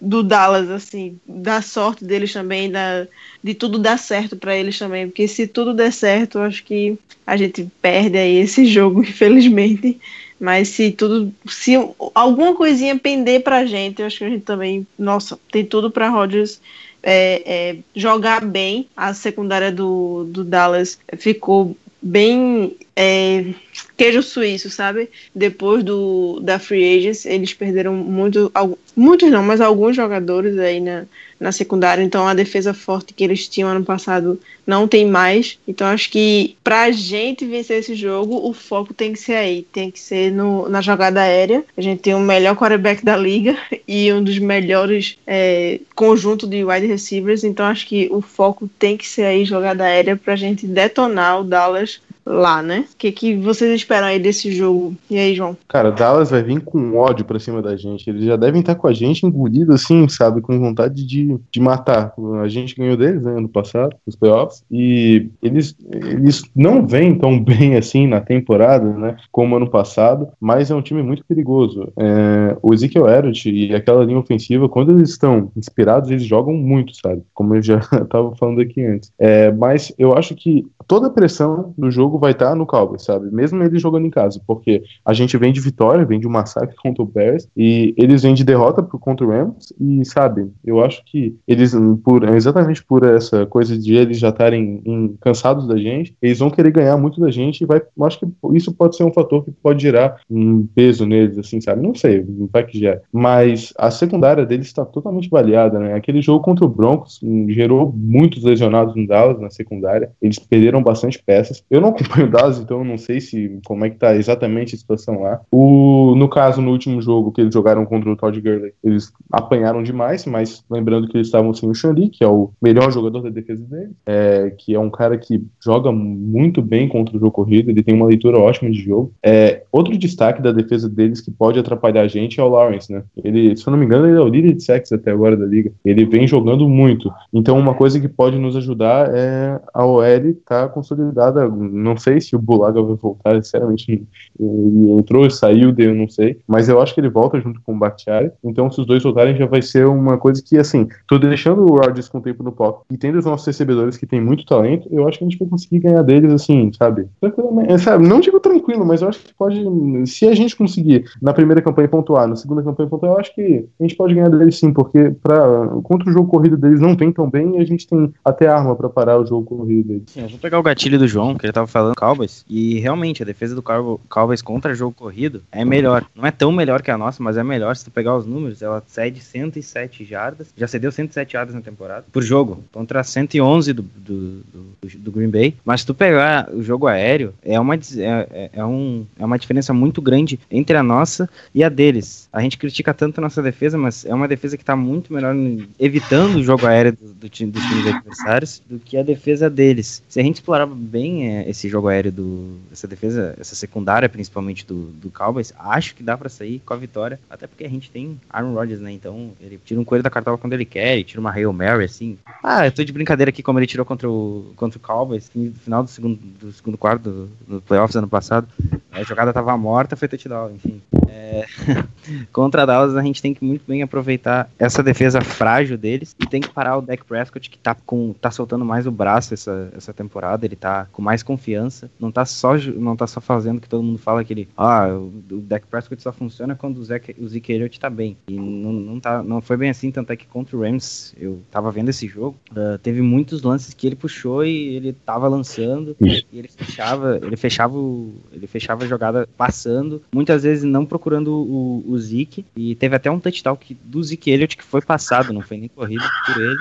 do Dallas, assim, da sorte deles também, da, de tudo dar certo para eles também, porque se tudo der certo, acho que a gente perde aí esse jogo, infelizmente. Mas se tudo, se alguma coisinha pender pra gente, eu acho que a gente também, nossa, tem tudo para Rodgers é, é, jogar bem. A secundária do, do Dallas ficou bem é, queijo suíço, sabe? Depois do da Free Agents, eles perderam muito, muitos não, mas alguns jogadores aí na, na secundária, então a defesa forte que eles tinham ano passado não tem mais. Então acho que pra gente vencer esse jogo, o foco tem que ser aí, tem que ser no, na jogada aérea. A gente tem o melhor quarterback da liga e um dos melhores é, conjunto de wide receivers, então acho que o foco tem que ser aí jogada aérea pra gente detonar o Dallas lá, né? O que, que vocês esperam aí desse jogo? E aí, João? Cara, Dallas vai vir com ódio pra cima da gente. Eles já devem estar com a gente engolido assim, sabe? Com vontade de, de matar. A gente ganhou deles, né, ano passado, nos playoffs. E eles, eles não vêm tão bem assim na temporada, né? Como ano passado. Mas é um time muito perigoso. É, o Ezekiel Elliott e aquela linha ofensiva, quando eles estão inspirados, eles jogam muito, sabe? Como eu já tava falando aqui antes. É, mas eu acho que toda a pressão do jogo vai estar no Cowboys, sabe? Mesmo eles jogando em casa, porque a gente vem de vitória, vem de um massacre contra o Bears, e eles vêm de derrota contra o Rams, e sabe, eu acho que eles, por, exatamente por essa coisa de eles já estarem em- cansados da gente, eles vão querer ganhar muito da gente, e vai, eu acho que isso pode ser um fator que pode gerar um peso neles, assim, sabe? Não sei, vai que gera. Mas a secundária deles está totalmente baleada, né? Aquele jogo contra o Broncos hum, gerou muitos lesionados no Dallas na secundária. Eles perderam bastante peças. Eu não acompanho o Dallas, então não sei se como é que tá exatamente a situação lá. O, no caso, no último jogo que eles jogaram contra o Todd Gurley, eles apanharam demais, mas lembrando que eles estavam sem o Xandi, que é o melhor jogador da defesa deles, é, que é um cara que joga muito bem contra o jogo corrido, ele tem uma leitura ótima de jogo. É, outro destaque da defesa deles que pode atrapalhar a gente é o Lawrence, né? Ele, se eu não me engano, ele é o líder de sacks até agora da liga. Ele vem jogando muito. Então, uma coisa que pode nos ajudar é a OL tá consolidada. Não sei se o Bulaga vai voltar, sinceramente. Ele entrou e saiu, eu não sei. Mas eu acho que ele volta junto com o Bakhtiari. Então, se os dois voltarem, já vai ser uma coisa que, assim, tô deixando o Rodgers com o tempo no pop e tendo os nossos recebedores que têm muito talento, eu acho que a gente vai conseguir ganhar deles, assim, sabe? Tranquilamente. É, Sabe, não digo tranquilo, mas eu acho que pode. Se a gente conseguir na primeira campanha pontuar, na segunda campanha pontuar, eu acho que a gente pode ganhar deles sim, porque pra, contra o jogo corrido deles não vem tão bem e a gente tem até arma pra parar o jogo corrido deles. Sim, eu vou pegar o gatilho do João, que ele tava falando Cowboys, e realmente a defesa do Cow- Cowboys contra jogo corrido é melhor. Não é tão melhor que a nossa, mas é melhor. Se tu pegar os números, ela cede 107 jardas, já cedeu 107 jardas na temporada, por jogo, contra 111 do, do, do, do Green Bay. Mas se tu pegar o jogo aéreo, é uma, é, é, é um, é uma diferença muito grande entre a nossa e a deles. A gente critica tanto a nossa defesa, mas é uma defesa que tá muito melhor evitando o jogo aéreo do, do time, dos times adversários do que a defesa deles. Se a gente explorar bem é, esse jogo aéreo do essa defesa, essa secundária principalmente do, do Cowboys, acho que dá pra sair com a vitória, até porque a gente tem Aaron Rodgers, né? Então ele tira um coelho da cartola quando ele quer, ele tira uma Hail Mary assim. Ah, eu tô de brincadeira aqui como ele tirou contra o contra o Cowboys no final do segundo do segundo quarto do, do playoffs ano passado. A jogada tava morta, foi touchdown, enfim. É, contra a Dallas a gente tem que muito bem aproveitar essa defesa frágil deles e tem que parar o Dak Prescott que tá com tá soltando mais o braço essa, essa temporada, ele tá com mais confiança, não tá só não tá só fazendo que todo mundo fala que ele, ah, o, Dak Prescott só funciona quando o Zeke, o Zeke Elliott tá bem. E não, não tá não foi bem assim, tanto é que contra o Rams, eu tava vendo esse jogo, ah, teve muitos lances que ele puxou e ele tava lançando e ele fechava, ele fechava o, ele fechava a jogada passando, muitas vezes não procurando o, o Zeke, e teve até um touchdown que, do Zeke Elliott que foi passado, não foi nem corrido por ele.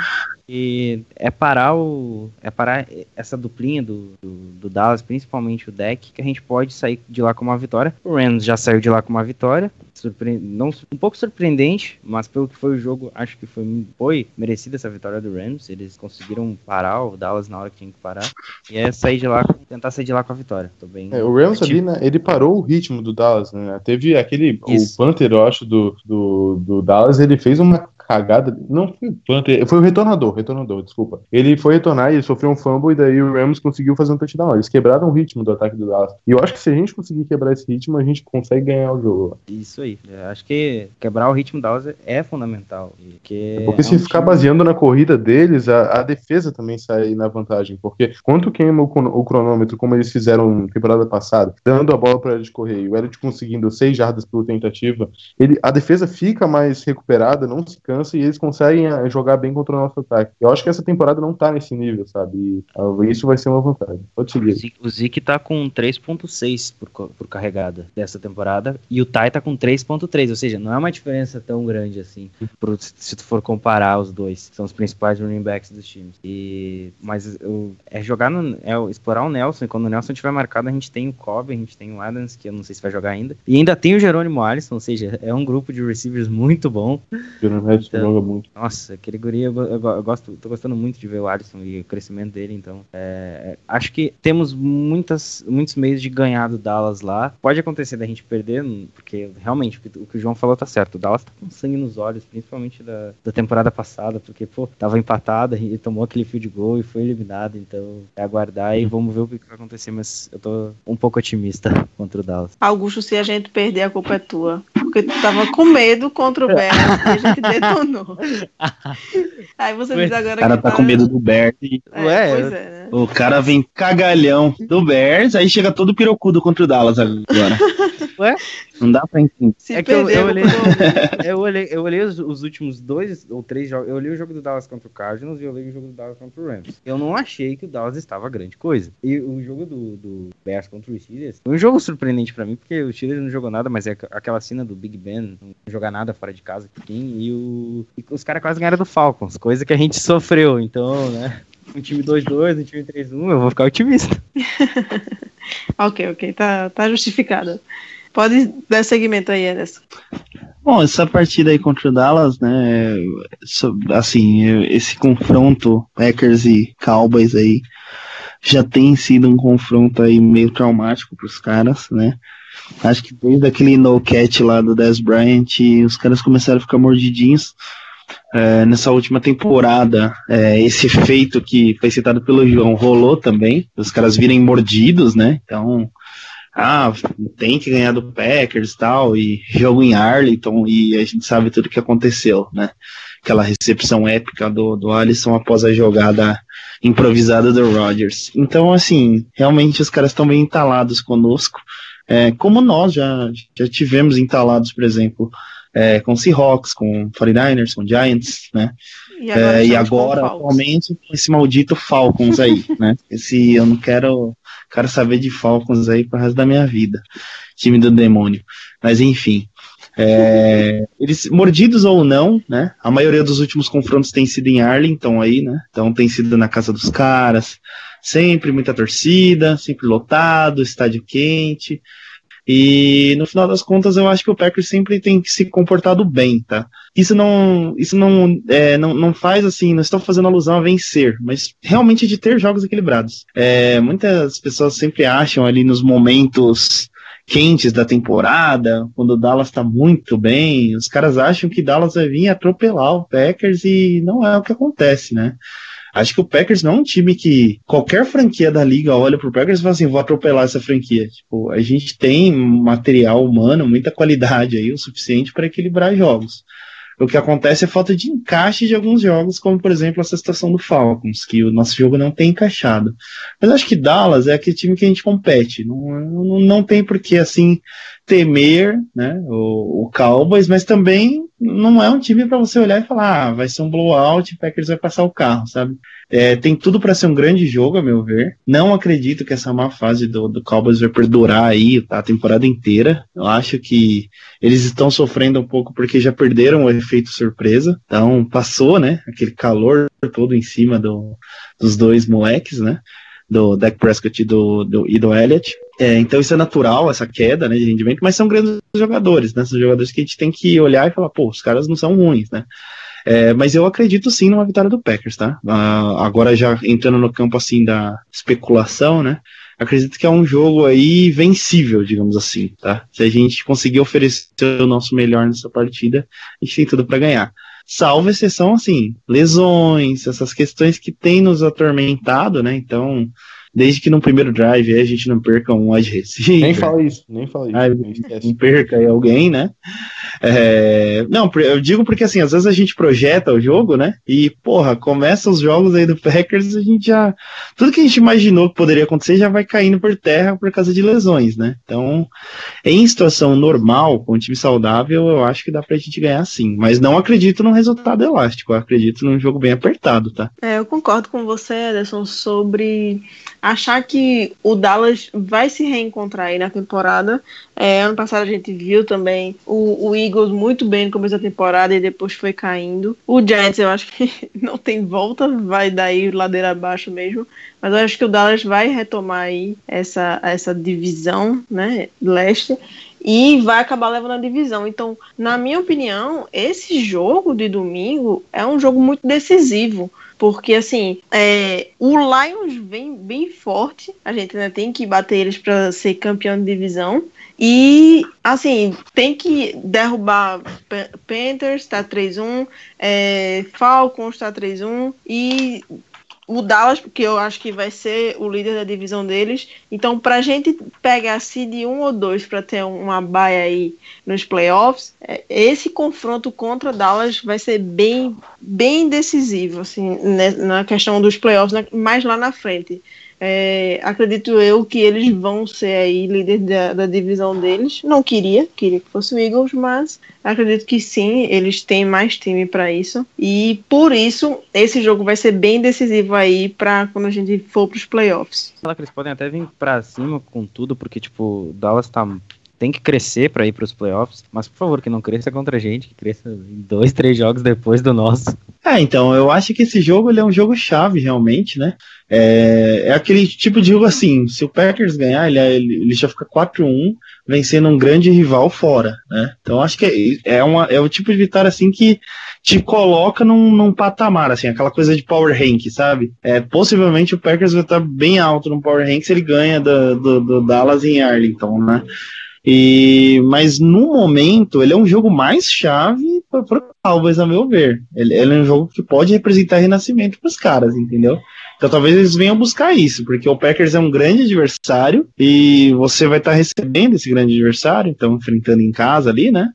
E é parar o. É parar essa duplinha do, do, do Dallas, principalmente o deck, que a gente pode sair de lá com uma vitória. O Rams já saiu de lá com uma vitória. Surpre... Não, um pouco surpreendente, mas pelo que foi o jogo, acho que foi, foi merecida essa vitória do Rams. Eles conseguiram parar o Dallas na hora que tinha que parar. E é sair de lá, tentar sair de lá com a vitória. Tô bem. É, o Rams ali, né, ele parou o ritmo do Dallas, né? Teve aquele. Isso. O Panther, eu acho, do, do, do Dallas, ele fez uma cagada. Não foi o Panther, foi o retornador, retornador, desculpa. Ele foi retornar e ele sofreu um fumble e daí o Rams conseguiu fazer um touchdown. Eles quebraram o ritmo do ataque do Dallas. E eu acho que se a gente conseguir quebrar esse ritmo, a gente consegue ganhar o jogo. Isso aí. Eu acho que quebrar o ritmo da Dallas é fundamental. Porque, Porque é se um ficar time- baseando na corrida deles, a, a defesa também sai na vantagem. Porque quanto queima o, o cronômetro, como eles fizeram na temporada passada, dando a bola para Elliot correr e o Elliot conseguindo seis jardas por tentativa, ele, a defesa fica mais recuperada, não se cansa e eles conseguem eh, jogar bem contra o nosso ataque. Eu acho que essa temporada não tá nesse nível, sabe? E ah, isso vai ser uma vantagem. Pode O seguir. O Zeke tá com 3.6 por, por carregada dessa temporada e o Tai tá com 3.3, ou seja, não é uma diferença tão grande assim, pro- se tu for comparar os dois, que são os principais running backs dos times. E, mas o- é jogar no, é explorar o Nelson, e quando o Nelson tiver marcado a gente tem o Cobb, a gente tem o Adams, que eu não sei se vai jogar ainda, e ainda tem o Jerônimo Alisson, ou seja, é um grupo de receivers muito bom. O Edson Então- joga muito. Nossa, aquele guri, eu, eu go- eu gosto, tô gostando muito de ver o Alisson e o crescimento dele, então é, acho que temos muitas, muitos meios de ganhar do Dallas lá. Pode acontecer da gente perder, porque realmente o que, o que o João falou tá certo. O Dallas tá com sangue nos olhos, principalmente da, da temporada passada, porque, pô, tava empatado e tomou aquele field goal e foi eliminado, então é aguardar e vamos ver o que vai acontecer, mas eu tô um pouco otimista contra o Dallas. Augusto, se a gente perder, a culpa é tua. Porque tu tava com medo contra o Bears e a gente detonou. Aí você diz agora O cara que tá com medo do Bears. e É, Ué, pois é, né? O cara vem cagalhão do Bears, aí chega todo pirocudo contra o Dallas agora. Ué? Não dá pra entender. Se É que eu- perder, eu olhei- eu olhei, eu olhei os, os últimos dois ou três jogos. Eu olhei o jogo do Dallas contra o Cardinals e eu olhei o jogo do Dallas contra o Rams. Eu não achei que o Dallas estava grande coisa. E o jogo do, do Bears contra o Steelers foi um jogo surpreendente pra mim, porque o Steelers não jogou nada, mas é aqu- aquela cena do Big Ben, não jogar nada fora de casa, enfim, e, o, e os caras quase ganharam do Falcons, coisa que a gente sofreu. Então, né? Um time 2-2, um time 3-1, eu vou ficar otimista. Ok, ok, tá, tá justificado. Pode dar seguimento aí, Ederson. Bom, essa partida aí contra o Dallas, né? Assim, esse confronto Packers e Cowboys aí já tem sido um confronto aí meio traumático pros caras, né? Acho que desde aquele no catch lá do Dez Bryant, os caras começaram a ficar mordidinhos. É, nessa última temporada, é, esse efeito que foi citado pelo João rolou também, os caras virem mordidos, né? Então, ah, tem que ganhar do Packers e tal, e jogo em Arlington, e a gente sabe tudo que aconteceu, né? Aquela recepção épica do, do Alisson após a jogada improvisada do Rodgers. Então, assim, realmente os caras estão bem entalados conosco, é, como nós já, já tivemos entalados, por exemplo, é, com Seahawks, com 49ers, com Giants, né? E É, e agora, atualmente, com esse maldito Falcons aí, né? Esse, eu não quero, quero saber de Falcons aí pro resto da minha vida. Time do demônio. Mas enfim. é, eles, mordidos ou não, né? A maioria dos últimos confrontos tem sido em Arlington aí, né? Então tem sido na casa dos caras. Sempre muita torcida, sempre lotado, estádio quente. E no final das contas, eu acho que o Packers sempre tem que se comportado bem, tá? Isso não, isso não, é, não, não faz assim, não estou fazendo alusão a vencer, mas realmente de ter jogos equilibrados. É, muitas pessoas sempre acham ali nos momentos quentes da temporada, quando o Dallas tá muito bem, os caras acham que Dallas vai vir atropelar o Packers e não é o que acontece, né? Acho que o Packers não é um time que qualquer franquia da liga olha pro Packers e fala assim, vou atropelar essa franquia. Tipo, a gente tem material humano, muita qualidade aí, o suficiente para equilibrar jogos. O que acontece é falta de encaixe de alguns jogos, como por exemplo essa situação do Falcons, que o nosso jogo não tem encaixado. Mas acho que Dallas é aquele time que a gente compete. Não, não, não tem por que assim temer né, o, o Cowboys, mas também não é um time para você olhar e falar, ah, vai ser um blowout, o Packers vai passar o carro, sabe? É, tem tudo para ser um grande jogo, a meu ver. Não acredito que essa má fase do, do Cowboys vai perdurar aí a temporada inteira. Eu acho que eles estão sofrendo um pouco porque já perderam o efeito surpresa. Então passou, né? Aquele calor todo em cima do, dos dois moleques, né? Do Dak Prescott e do, do, e do Elliott. É, então isso é natural, essa queda né, de rendimento, mas são grandes jogadores, né? São jogadores que a gente tem que olhar e falar, pô, os caras não são ruins, né? É, mas eu acredito sim numa vitória do Packers, tá? Ah, agora já entrando no campo assim da especulação, né? Acredito que é um jogo aí vencível, digamos assim, tá? Se a gente conseguir oferecer o nosso melhor nessa partida, a gente tem tudo para ganhar. Salvo exceção, assim, lesões, essas questões que têm nos atormentado, né? Então, desde que no primeiro drive a gente não perca um wide receiver. Nem fala isso, nem fala isso. Esquece. não perca alguém, né? É, não, eu digo porque assim, às vezes a gente projeta o jogo, né? E, porra, começa os jogos aí do Packers, a gente já. Tudo que a gente imaginou que poderia acontecer já vai caindo por terra por causa de lesões, né? Então, em situação normal, com um time saudável, eu acho que dá pra gente ganhar sim. Mas não acredito num resultado elástico, acredito num jogo bem apertado, tá? É, eu concordo com você, Ederson, sobre achar que o Dallas vai se reencontrar aí na temporada. É, ano passado a gente viu também o, o Eagles muito bem no começo da temporada e depois foi caindo. O Giants eu acho que não tem volta, vai daí ladeira abaixo mesmo. Mas eu acho que o Dallas vai retomar aí essa, essa divisão, né, leste e vai acabar levando a divisão. Então, na minha opinião, esse jogo de domingo é um jogo muito decisivo. Porque, assim, é, o Lions vem bem forte. A gente ainda tem que bater eles para ser campeão de divisão. E, assim, tem que derrubar Pan- Panthers, tá 3-1. É, Falcons, tá 3-1. E o Dallas, porque eu acho que vai ser o líder da divisão deles. Então, pra gente pegar seed 1 ou 2 para ter uma baia aí nos playoffs, é, esse confronto contra Dallas vai ser bem, bem decisivo, assim, né, na questão dos playoffs, mais lá na frente. É, acredito eu que eles vão ser aí líder da, da divisão deles. Não queria, queria que fosse o Eagles, mas acredito que sim, eles têm mais time para isso. E por isso, esse jogo vai ser bem decisivo aí para quando a gente for para os playoffs. Eles podem até vir pra cima com tudo, porque, tipo, o Dallas tá. Tem que crescer pra ir pros playoffs, mas por favor, que não cresça contra a gente, que cresça em dois, três jogos depois do nosso. É, então, eu acho que esse jogo ele é um jogo chave, realmente, né? É, é aquele tipo de jogo assim, se o Packers ganhar, ele, ele ele já fica 4-1, vencendo um grande rival fora, né? Então, acho que é, é, uma, é o tipo de vitória, assim, que te coloca num, num patamar, assim, aquela coisa de power rank, sabe? É, possivelmente o Packers vai estar bem alto no power rank se ele ganha do, do, do Dallas em Arlington, né? E, mas no momento ele é um jogo mais chave para Cowboys, a meu ver. Ele, ele é um jogo que pode representar renascimento para os caras, entendeu? Então talvez eles venham buscar isso, porque o Packers é um grande adversário e você vai estar recebendo esse grande adversário, então enfrentando em casa ali, né?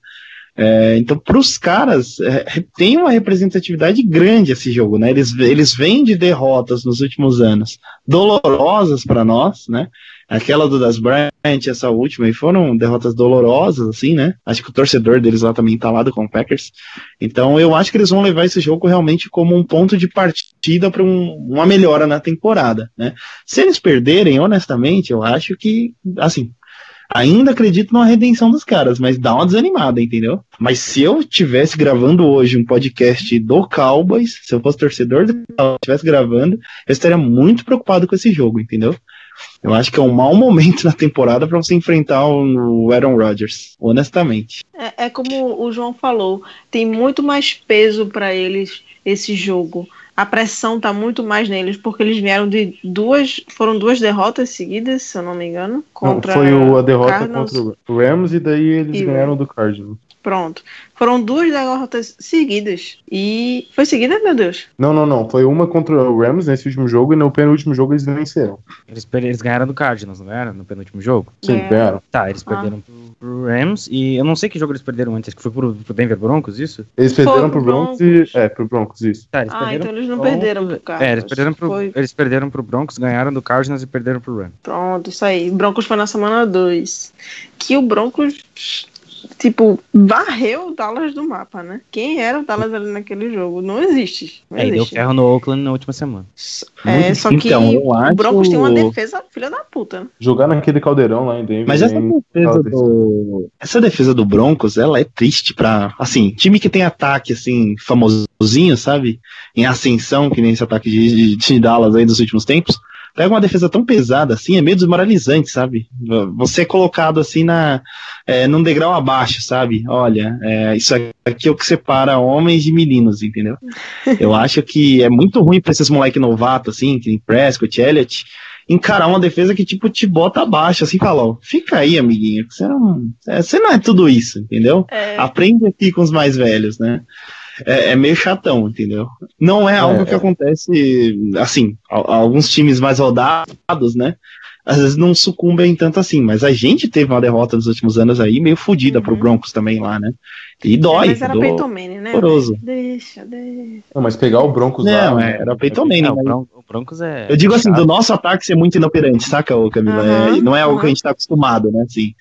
É, então, para os caras, é, tem uma representatividade grande esse jogo, né? Eles, eles vêm de derrotas nos últimos anos, dolorosas para nós, né? Aquela do Das Bryant, essa última, e foram derrotas dolorosas, assim, né? Acho que o torcedor deles lá também tá lado com o Packers. Então, eu acho que eles vão levar esse jogo realmente como um ponto de partida para um, uma melhora na temporada, né? Se eles perderem, honestamente, eu acho que, assim, Ainda acredito numa redenção dos caras, mas dá uma desanimada, entendeu? Mas se eu tivesse gravando hoje um podcast do Cowboys, se eu fosse torcedor do Cowboys, estivesse gravando, eu estaria muito preocupado com esse jogo, entendeu? Eu acho que é um mau momento na temporada para você enfrentar o Aaron Rodgers, honestamente. É, é como o João falou, tem muito mais peso para eles esse jogo. A pressão tá muito mais neles, porque eles vieram de duas. Foram duas derrotas seguidas, se eu não me engano. Não, Contra foi o- a derrota Cardinals. contra o Rams e daí eles E ganharam do Cardinals. Pronto. Foram duas derrotas seguidas. E. Foi seguida, meu Deus? Não, não, não. Foi uma contra o Rams nesse último jogo e no penúltimo jogo eles venceram. Eles, eles ganharam do Cardinals, não ganharam? No penúltimo jogo? Sim, Ganharam. ganharam. Tá, eles Ah. perderam pro, pro Rams e eu não sei que jogo eles perderam antes, acho que foi pro, pro Denver Broncos, isso? Eles Foi perderam pro pro Broncos, Broncos. e. É, pro Broncos, isso. Tá, eles Ah, perderam então eles não perderam pro Cardinals. É, eles perderam pro, Foi- eles perderam pro Broncos, ganharam do Cardinals e perderam pro Rams. Pronto, isso aí. Broncos foi na semana 2. Que o Broncos, tipo, varreu o Dallas do mapa, né? Quem era o Dallas ali naquele jogo? Não existe. Não É, e deu existe. ferro no Oakland na última semana. É, Muito- só que então, o acho- Broncos tem uma defesa filha da puta. né? Jogar naquele caldeirão lá em Denver. Mas essa defesa do. Essa defesa do Broncos, ela é triste pra. Assim, time que tem ataque, assim, famosinho, sabe? Em ascensão, que nem esse ataque de, de, de Dallas aí dos últimos tempos. Pega uma defesa tão pesada assim, é meio desmoralizante, sabe? Você é colocado assim na, é, num degrau abaixo, sabe? Olha, é, isso aqui é o que separa homens de meninos, entendeu? Eu acho que é muito ruim pra esses moleque novato, assim, que nem Prescott, Elliott, encarar uma defesa que, tipo, te bota abaixo, assim, fala, ó, fica aí, amiguinho, você não, é, você não é tudo isso, entendeu? É, Aprende aqui com os mais velhos, né? É, é meio chatão, entendeu? Não é algo É. que acontece, assim, alguns times mais rodados, né? Às vezes não sucumbem tanto assim, mas a gente teve uma derrota nos últimos anos aí meio fodida pro Uhum. Broncos também lá, né? E dói. Mas era Peyton Manning, né? horroroso. Deixa, deixa. Não, mas pegar o Broncos Não, lá. é, era Peyton Manning. Não, o mas- Bron- o Broncos é. Eu digo assim, do nosso ataque ser muito inoperante, saca, ô Camila? Aham, É, não é algo aham. que a gente tá acostumado, né? Assim.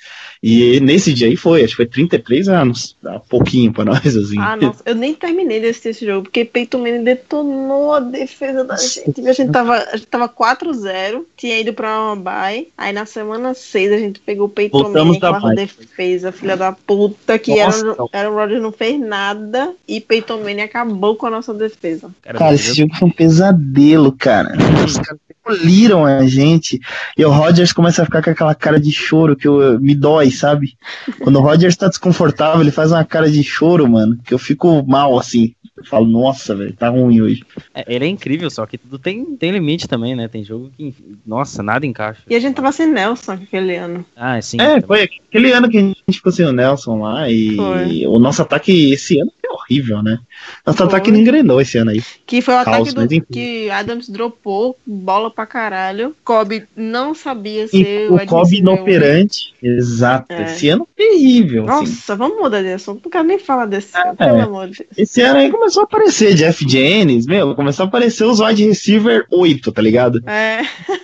E nesse dia aí foi, acho que foi 33 anos. Dá pouquinho pra nós, assim. Ah, nossa, eu nem terminei de assistir esse jogo, porque Peyton Manning detonou a defesa da gente. A gente tava, a gente tava 4-0, tinha ido pra uma bye. Aí na semana 6 a gente pegou o Peyton Voltamos Manning com a defesa, filha da puta, que Nossa. Aaron, Aaron Rodgers não fez nada e Peyton Manning acabou com a nossa defesa. Cara, esse jogo foi um pesadelo, cara. Os caras demoliram a gente. E o Rodgers começa a ficar com aquela cara de choro que eu- me dói, sabe? Quando o Rodgers tá desconfortável, ele faz uma cara de choro, mano. Que eu fico mal, assim. Eu falo, nossa, velho, tá ruim hoje. é, ele é incrível, só que tudo tem, tem limite também, né? Tem jogo que. Nossa, nada encaixa. E a gente tava sem Nelson aquele ano. Ah, sim. É, foi aquele ano que a gente ficou sem o Nelson lá. E Foi. o nosso ataque esse ano foi horrível, né? Nosso Foi. ataque não engrenou esse ano aí. Que foi o Caos, ataque do, que Adams dropou bola pra caralho. Kobe não sabia E ser o wide Kobe um. inoperante. Exato. É. Esse ano terrível. assim. Nossa, vamos mudar de assunto. Não quero nem falar desse, É. pelo amor de Deus. Esse ano aí começou a aparecer Jeff Jennings, meu, começou a aparecer os wide receiver 8, tá ligado? É.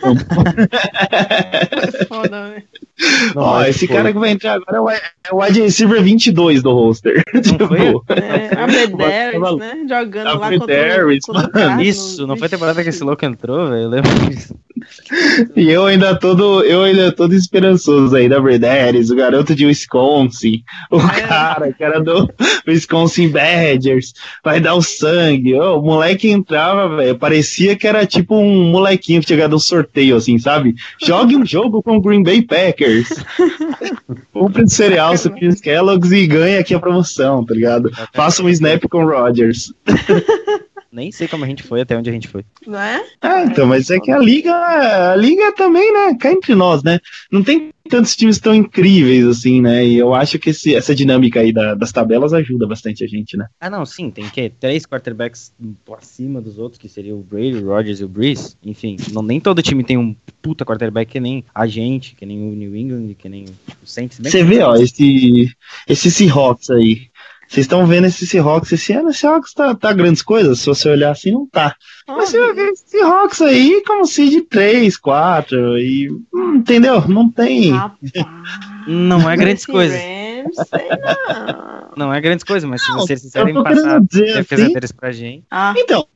Foi foda, velho. Não, Ó, esse foi. cara que vai entrar agora é o wi- é o wide receiver 22 do roster. Tipo, foi? É, a Bederes, Tava- né? Jogando A lá contra, Bederes, contra mano. Cardinals. Isso, não foi a temporada que esse louco entrou, velho? Eu lembro disso. e eu ainda todo, eu ainda todo esperançoso aí da Verderes, o garoto de Wisconsin, o É. cara que era do Wisconsin Badgers, vai dar o sangue. O moleque entrava, velho, parecia que era tipo um molequinho que tinha ganhado um sorteio, assim, sabe? Jogue um jogo com o Green Bay Packers. Compre um cereal, Supreme Kellogg's e ganha aqui a promoção, tá ligado? Faça um snap com o Rodgers. Nem sei como a gente foi, até onde a gente foi. Não é? Ah, então, mas é que a liga, a liga também, né, cá entre nós, né, não tem tantos times tão incríveis assim, né, e eu acho que esse- essa dinâmica aí da- das tabelas ajuda bastante a gente, né. Ah, não, sim, tem que três quarterbacks por acima dos outros, que seria o Brady, o Rodgers e o Breeze. Enfim, não, nem todo time tem um puta quarterback que nem a gente, que nem o New England, que nem o Saints. Você vê, ó, esse, esse Seahawks aí, vocês estão vendo esse Seahawks esse ano, esse Seahawks tá, tá grandes coisas, se você olhar assim, não tá. Mas você vai ver esse Seahawks aí como seed 3, 4, e, hum, entendeu, não tem... Rapaz. Não é grandes Esse Rams, sei não. Não é grandes coisas, mas se Não, vocês eu quiserem passar dizer defesa assim, deles pra gente. Ah, Então,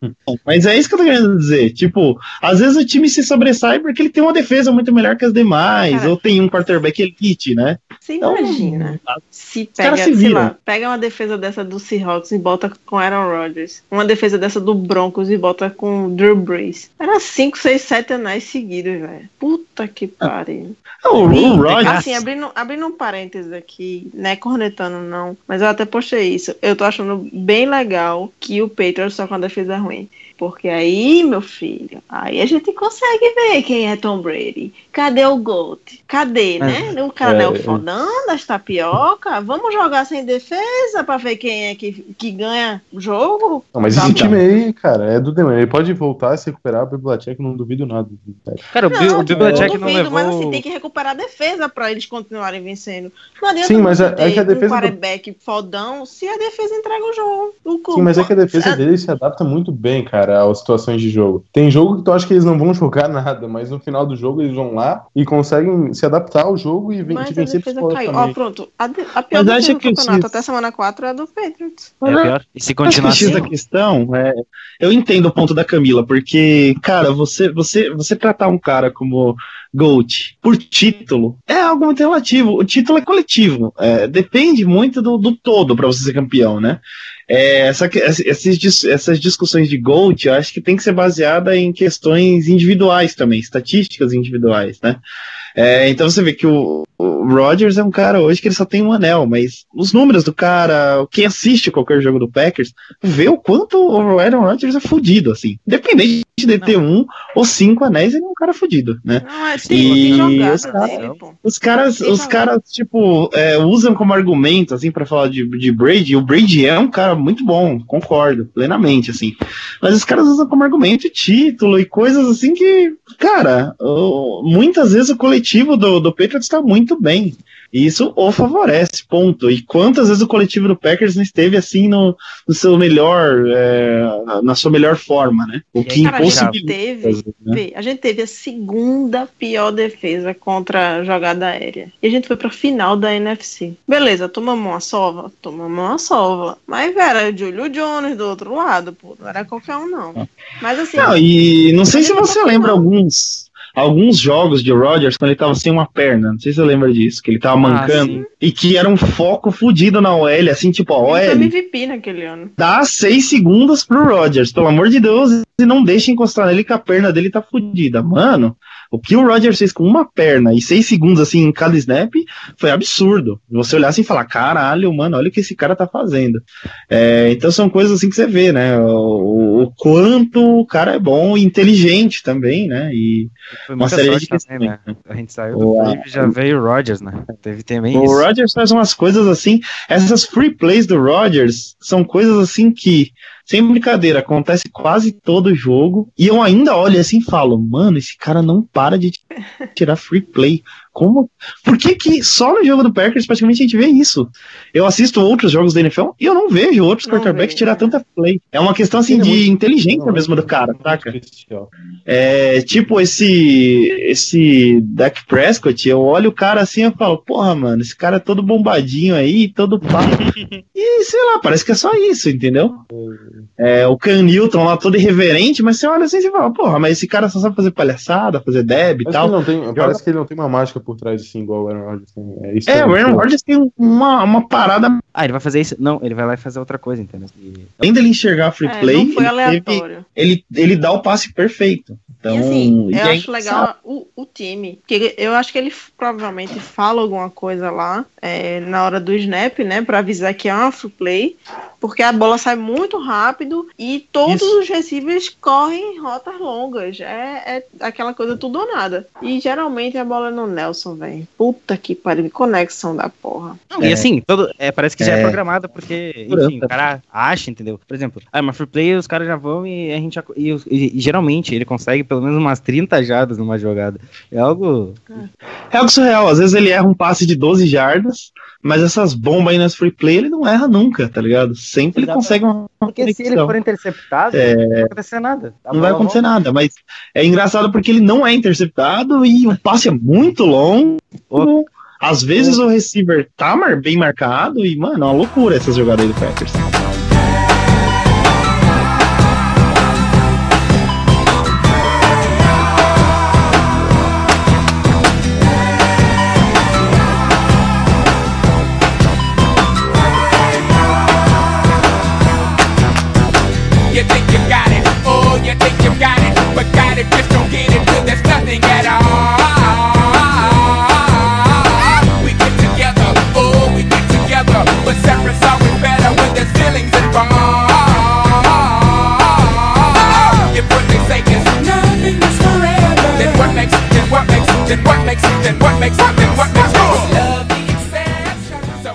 mas é isso que eu tô querendo dizer. Tipo, às vezes o time se sobressai porque ele tem uma defesa muito melhor que as demais, Cara. ou tem um quarterback elite, né? você Então, imagina se pega, se sei lá, pega uma defesa dessa do Seahawks e bota com Aaron Rodgers. Uma defesa dessa do Broncos e bota com Drew Brees. Era 5, 6, 7 anéis seguidos, velho. Puta que pariu. O, E, o Rodgers. Assim, abrindo, abrindo um parênteses aqui, né, cornetando não, mas eu até postei isso. Eu tô achando bem legal que o Patriots só com a defesa ruim. Porque aí, meu filho, aí a gente consegue ver quem é Tom Brady. Cadê o Gold? Cadê, né? O cara não é o é, fodão das tapioca? Vamos jogar sem defesa pra ver quem é que, que ganha o jogo? Não, mas Tá esse time aí, cara, é do demônio. Ele pode voltar a se recuperar, o Belichick, não duvido nada. Cara, o Bill, o Belichick não duvido, levou... mas assim, tem que recuperar a defesa pra eles continuarem vencendo. Não adianta Sim, mas você é- é que a defesa um do- quarterback fodão se a defesa entrega o jogo. O Sim, mas é que a defesa Ah, dele se adapta muito bem, cara, às situações de jogo. Tem jogo que tu acha que eles não vão jogar nada, mas no final do jogo eles vão lá e conseguem se adaptar ao jogo e te vencer caiu. Ó, pronto. A, de- a pior Mas do que o campeonato Chiefs- até semana 4 é a do Patriots. É pior. E se Acho que continuar o X assim... da questão é. Eu entendo o ponto da Camila, porque, cara, você, você, você tratar um cara como GOAT por título é algo muito relativo. O título é coletivo. é, depende muito do, do todo para você ser campeão, né? É, essa, essas discussões de GOAT, eu acho que tem que ser baseada em questões individuais também, estatísticas individuais, né? É, então você vê que o, o Rodgers é um cara hoje que ele só tem um anel, mas os números do cara, quem assiste qualquer jogo do Packers, vê o quanto o Aaron Rodgers é fudido, assim. Independente de ter um ou cinco anéis, ele é um cara fudido, né? Não, mas tem, E jogada os dele, pô. Os caras, os jogada. caras tipo, é, usam como argumento, assim, pra falar de, de Brady. O Brady é um cara muito bom, concordo, plenamente, assim. Mas os caras usam como argumento título e coisas assim que, cara, muitas vezes o coletivo do, do Patriots tá muito bem. E isso o favorece, ponto. E quantas vezes o coletivo do Packers não esteve assim no, no seu melhor, é, na sua melhor forma, né? O que Cara, a gente impossibilita. teve, né? a gente teve a segunda pior defesa contra a jogada aérea. E a gente foi pra final da NFC. Beleza, tomamos uma sova? Tomamos uma sova. Mas, velho, era o Julio Jones do outro lado, pô. Não era qualquer um, não. Mas assim. Não, e não sei se você lembra alguns alguns jogos de Rodgers quando ele tava sem uma perna. Não sei se você lembra disso, que ele tava mancando. sim. e que era um foco fudido na OL, assim, tipo, ele OL, foi MVP naquele ano. dá seis segundos pro Rodgers, pelo amor de Deus, e não deixa encostar nele que a perna dele tá fudida. Mano, o que o Rodgers fez com uma perna e seis segundos assim em cada snap foi absurdo. Você olhar assim e falar, caralho, mano, olha o que esse cara tá fazendo. É, então são coisas assim que você vê, né? O, o quanto o cara é bom e inteligente também, né? E Foi Uma série de também, né? A gente saiu O- do e já veio o Rodgers, né? Teve também O isso. Rodgers faz umas coisas assim. Essas free plays do Rodgers são coisas assim que, sem brincadeira, acontece quase todo jogo. E eu ainda olho assim e falo, mano, esse cara não para de tirar free play. Como? Por que, que só no jogo do Packers praticamente a gente vê isso? Eu assisto outros jogos da NFL e eu não vejo outros Não quarterbacks vejo, tirar né? tanta play. É uma questão assim é de muito- inteligência Não, mesmo do cara, muito saca? É, tipo esse esse Dak Prescott, eu olho o cara assim e falo, porra, mano, esse cara é todo bombadinho aí, todo pá. e sei lá, parece que é só isso, entendeu? É, o Cam Newton lá todo irreverente, mas você olha assim e fala, porra, mas esse cara só sabe fazer palhaçada, fazer deb e que, tal. não tem, parece que ele não tem uma mágica por trás assim, igual o Aaron Rodgers tem. É, isso É, o Aaron Rodgers tem uma, uma parada, Ah, ele vai fazer isso? Não, ele vai lá e fazer outra coisa, entendeu? E- além dele enxergar free É, play, não foi ele, teve- aleatório. ele, ele dá o passe perfeito. Então, e assim, e eu é acho legal o, o time. Porque eu acho que ele provavelmente fala alguma coisa lá é, na hora do snap, né? Pra avisar que é uma free play. Porque a bola sai muito rápido e todos Isso. os receivers correm em rotas longas. É, é aquela coisa tudo ou nada. E geralmente a bola é no Nelson, velho. Puta que pariu, que conexão da porra. Não, E É. assim, todo, é, parece que já é É. programado, porque, enfim, o cara acha, entendeu? Por exemplo, ah, uma free play, os caras já vão e a gente. já- E, e- e geralmente ele consegue pelo menos umas 30 jardas numa jogada. É algo. É algo surreal. Às vezes ele erra um passe de 12 jardas, mas essas bombas aí nas free play ele não erra nunca, tá ligado? Sempre ele Exatamente. consegue uma, Porque se ele conexão. for interceptado, É. não vai acontecer nada. A Não vai acontecer volta. nada, mas é engraçado porque ele não é interceptado e o passe é muito longo. Às vezes o receiver tá bem marcado e, mano, é uma loucura essas jogadas aí do Packers.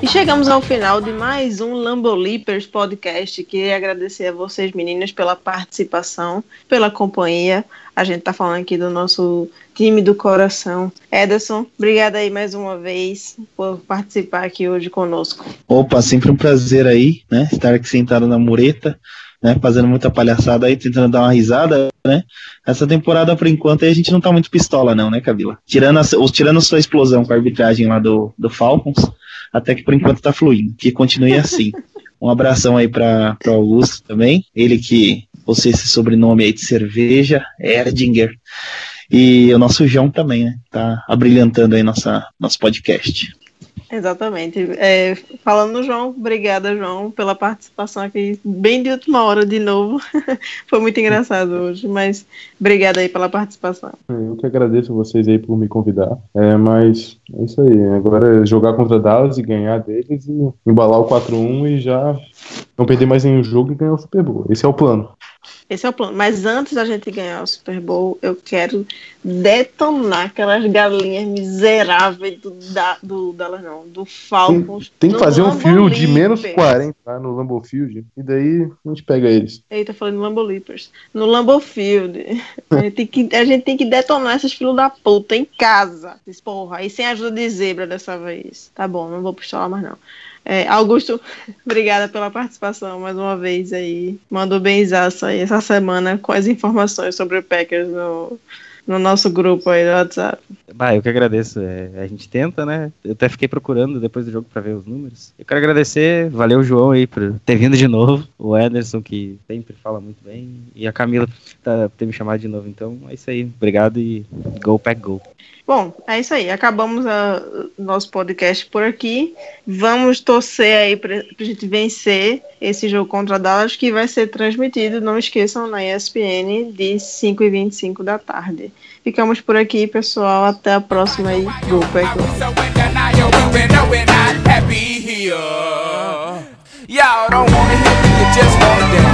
E chegamos ao final de mais um Lambo Leapers podcast. Queria agradecer a vocês, meninas, pela participação, pela companhia. A gente tá falando aqui do nosso time do coração. Ederson, obrigada aí mais uma vez por participar aqui hoje conosco. Opa, sempre um prazer aí, né? Estar aqui sentado na mureta, né? Fazendo muita palhaçada aí, tentando dar uma risada, né? Essa temporada, por enquanto, aí a gente não tá muito pistola, não, né, Kabila? Tirando, a, os- tirando sua explosão com a arbitragem lá do, do Falcons, até que por enquanto tá fluindo. Que continue assim. Um abração aí para Augusto também. Ele que possui esse sobrenome aí de cerveja, Erdinger. E o nosso João também, né? Tá abrilhantando aí nossa, nosso podcast. Exatamente. É, falando João, obrigada, João, pela participação aqui, bem de última hora de novo. Foi muito engraçado hoje, mas obrigada aí pela participação. Eu que agradeço vocês aí por me convidar. É, mas é isso aí. Agora é jogar contra Dallas e ganhar deles e embalar o 4-1 e já não perder mais nenhum jogo e ganhar o Super Bowl. Esse é o plano. Esse é o plano. Mas antes da gente ganhar o Super Bowl, eu quero detonar aquelas galinhas miseráveis do, da, do Dallas, não, do Tem, Falcons. tem que no fazer um Lambeau fio de menos Leapers. 40 lá no Lambeau Field. E daí a gente pega eles. Eita, falei no Lambeau Leapers. No Lambeau Field. A gente tem que, a gente tem que detonar esses filhos da puta em casa. Porra. Aí sem ajuda de zebra dessa vez. Tá bom, não vou pistolar mais não. É, Augusto, obrigada pela participação mais uma vez aí. Mandou benzaço aí essa semana com as informações sobre o Packers no, no nosso grupo aí do WhatsApp. Bah, eu que agradeço. é, a gente tenta, né? Eu até fiquei procurando depois do jogo pra ver os números. Eu quero agradecer, valeu João aí por ter vindo de novo, o Ederson que sempre fala muito bem e a Camila tá, por ter me chamado de novo. Então é isso aí. Obrigado e go pack go. Bom, é isso aí. Acabamos o nosso podcast por aqui. Vamos torcer aí pra, pra gente vencer esse jogo contra a Dallas, que vai ser transmitido, não esqueçam, na ESPN, de 5h25 da tarde. Ficamos por aqui, pessoal. Até a próxima aí. Go. Y'all don't wanna me, you just wanna dance.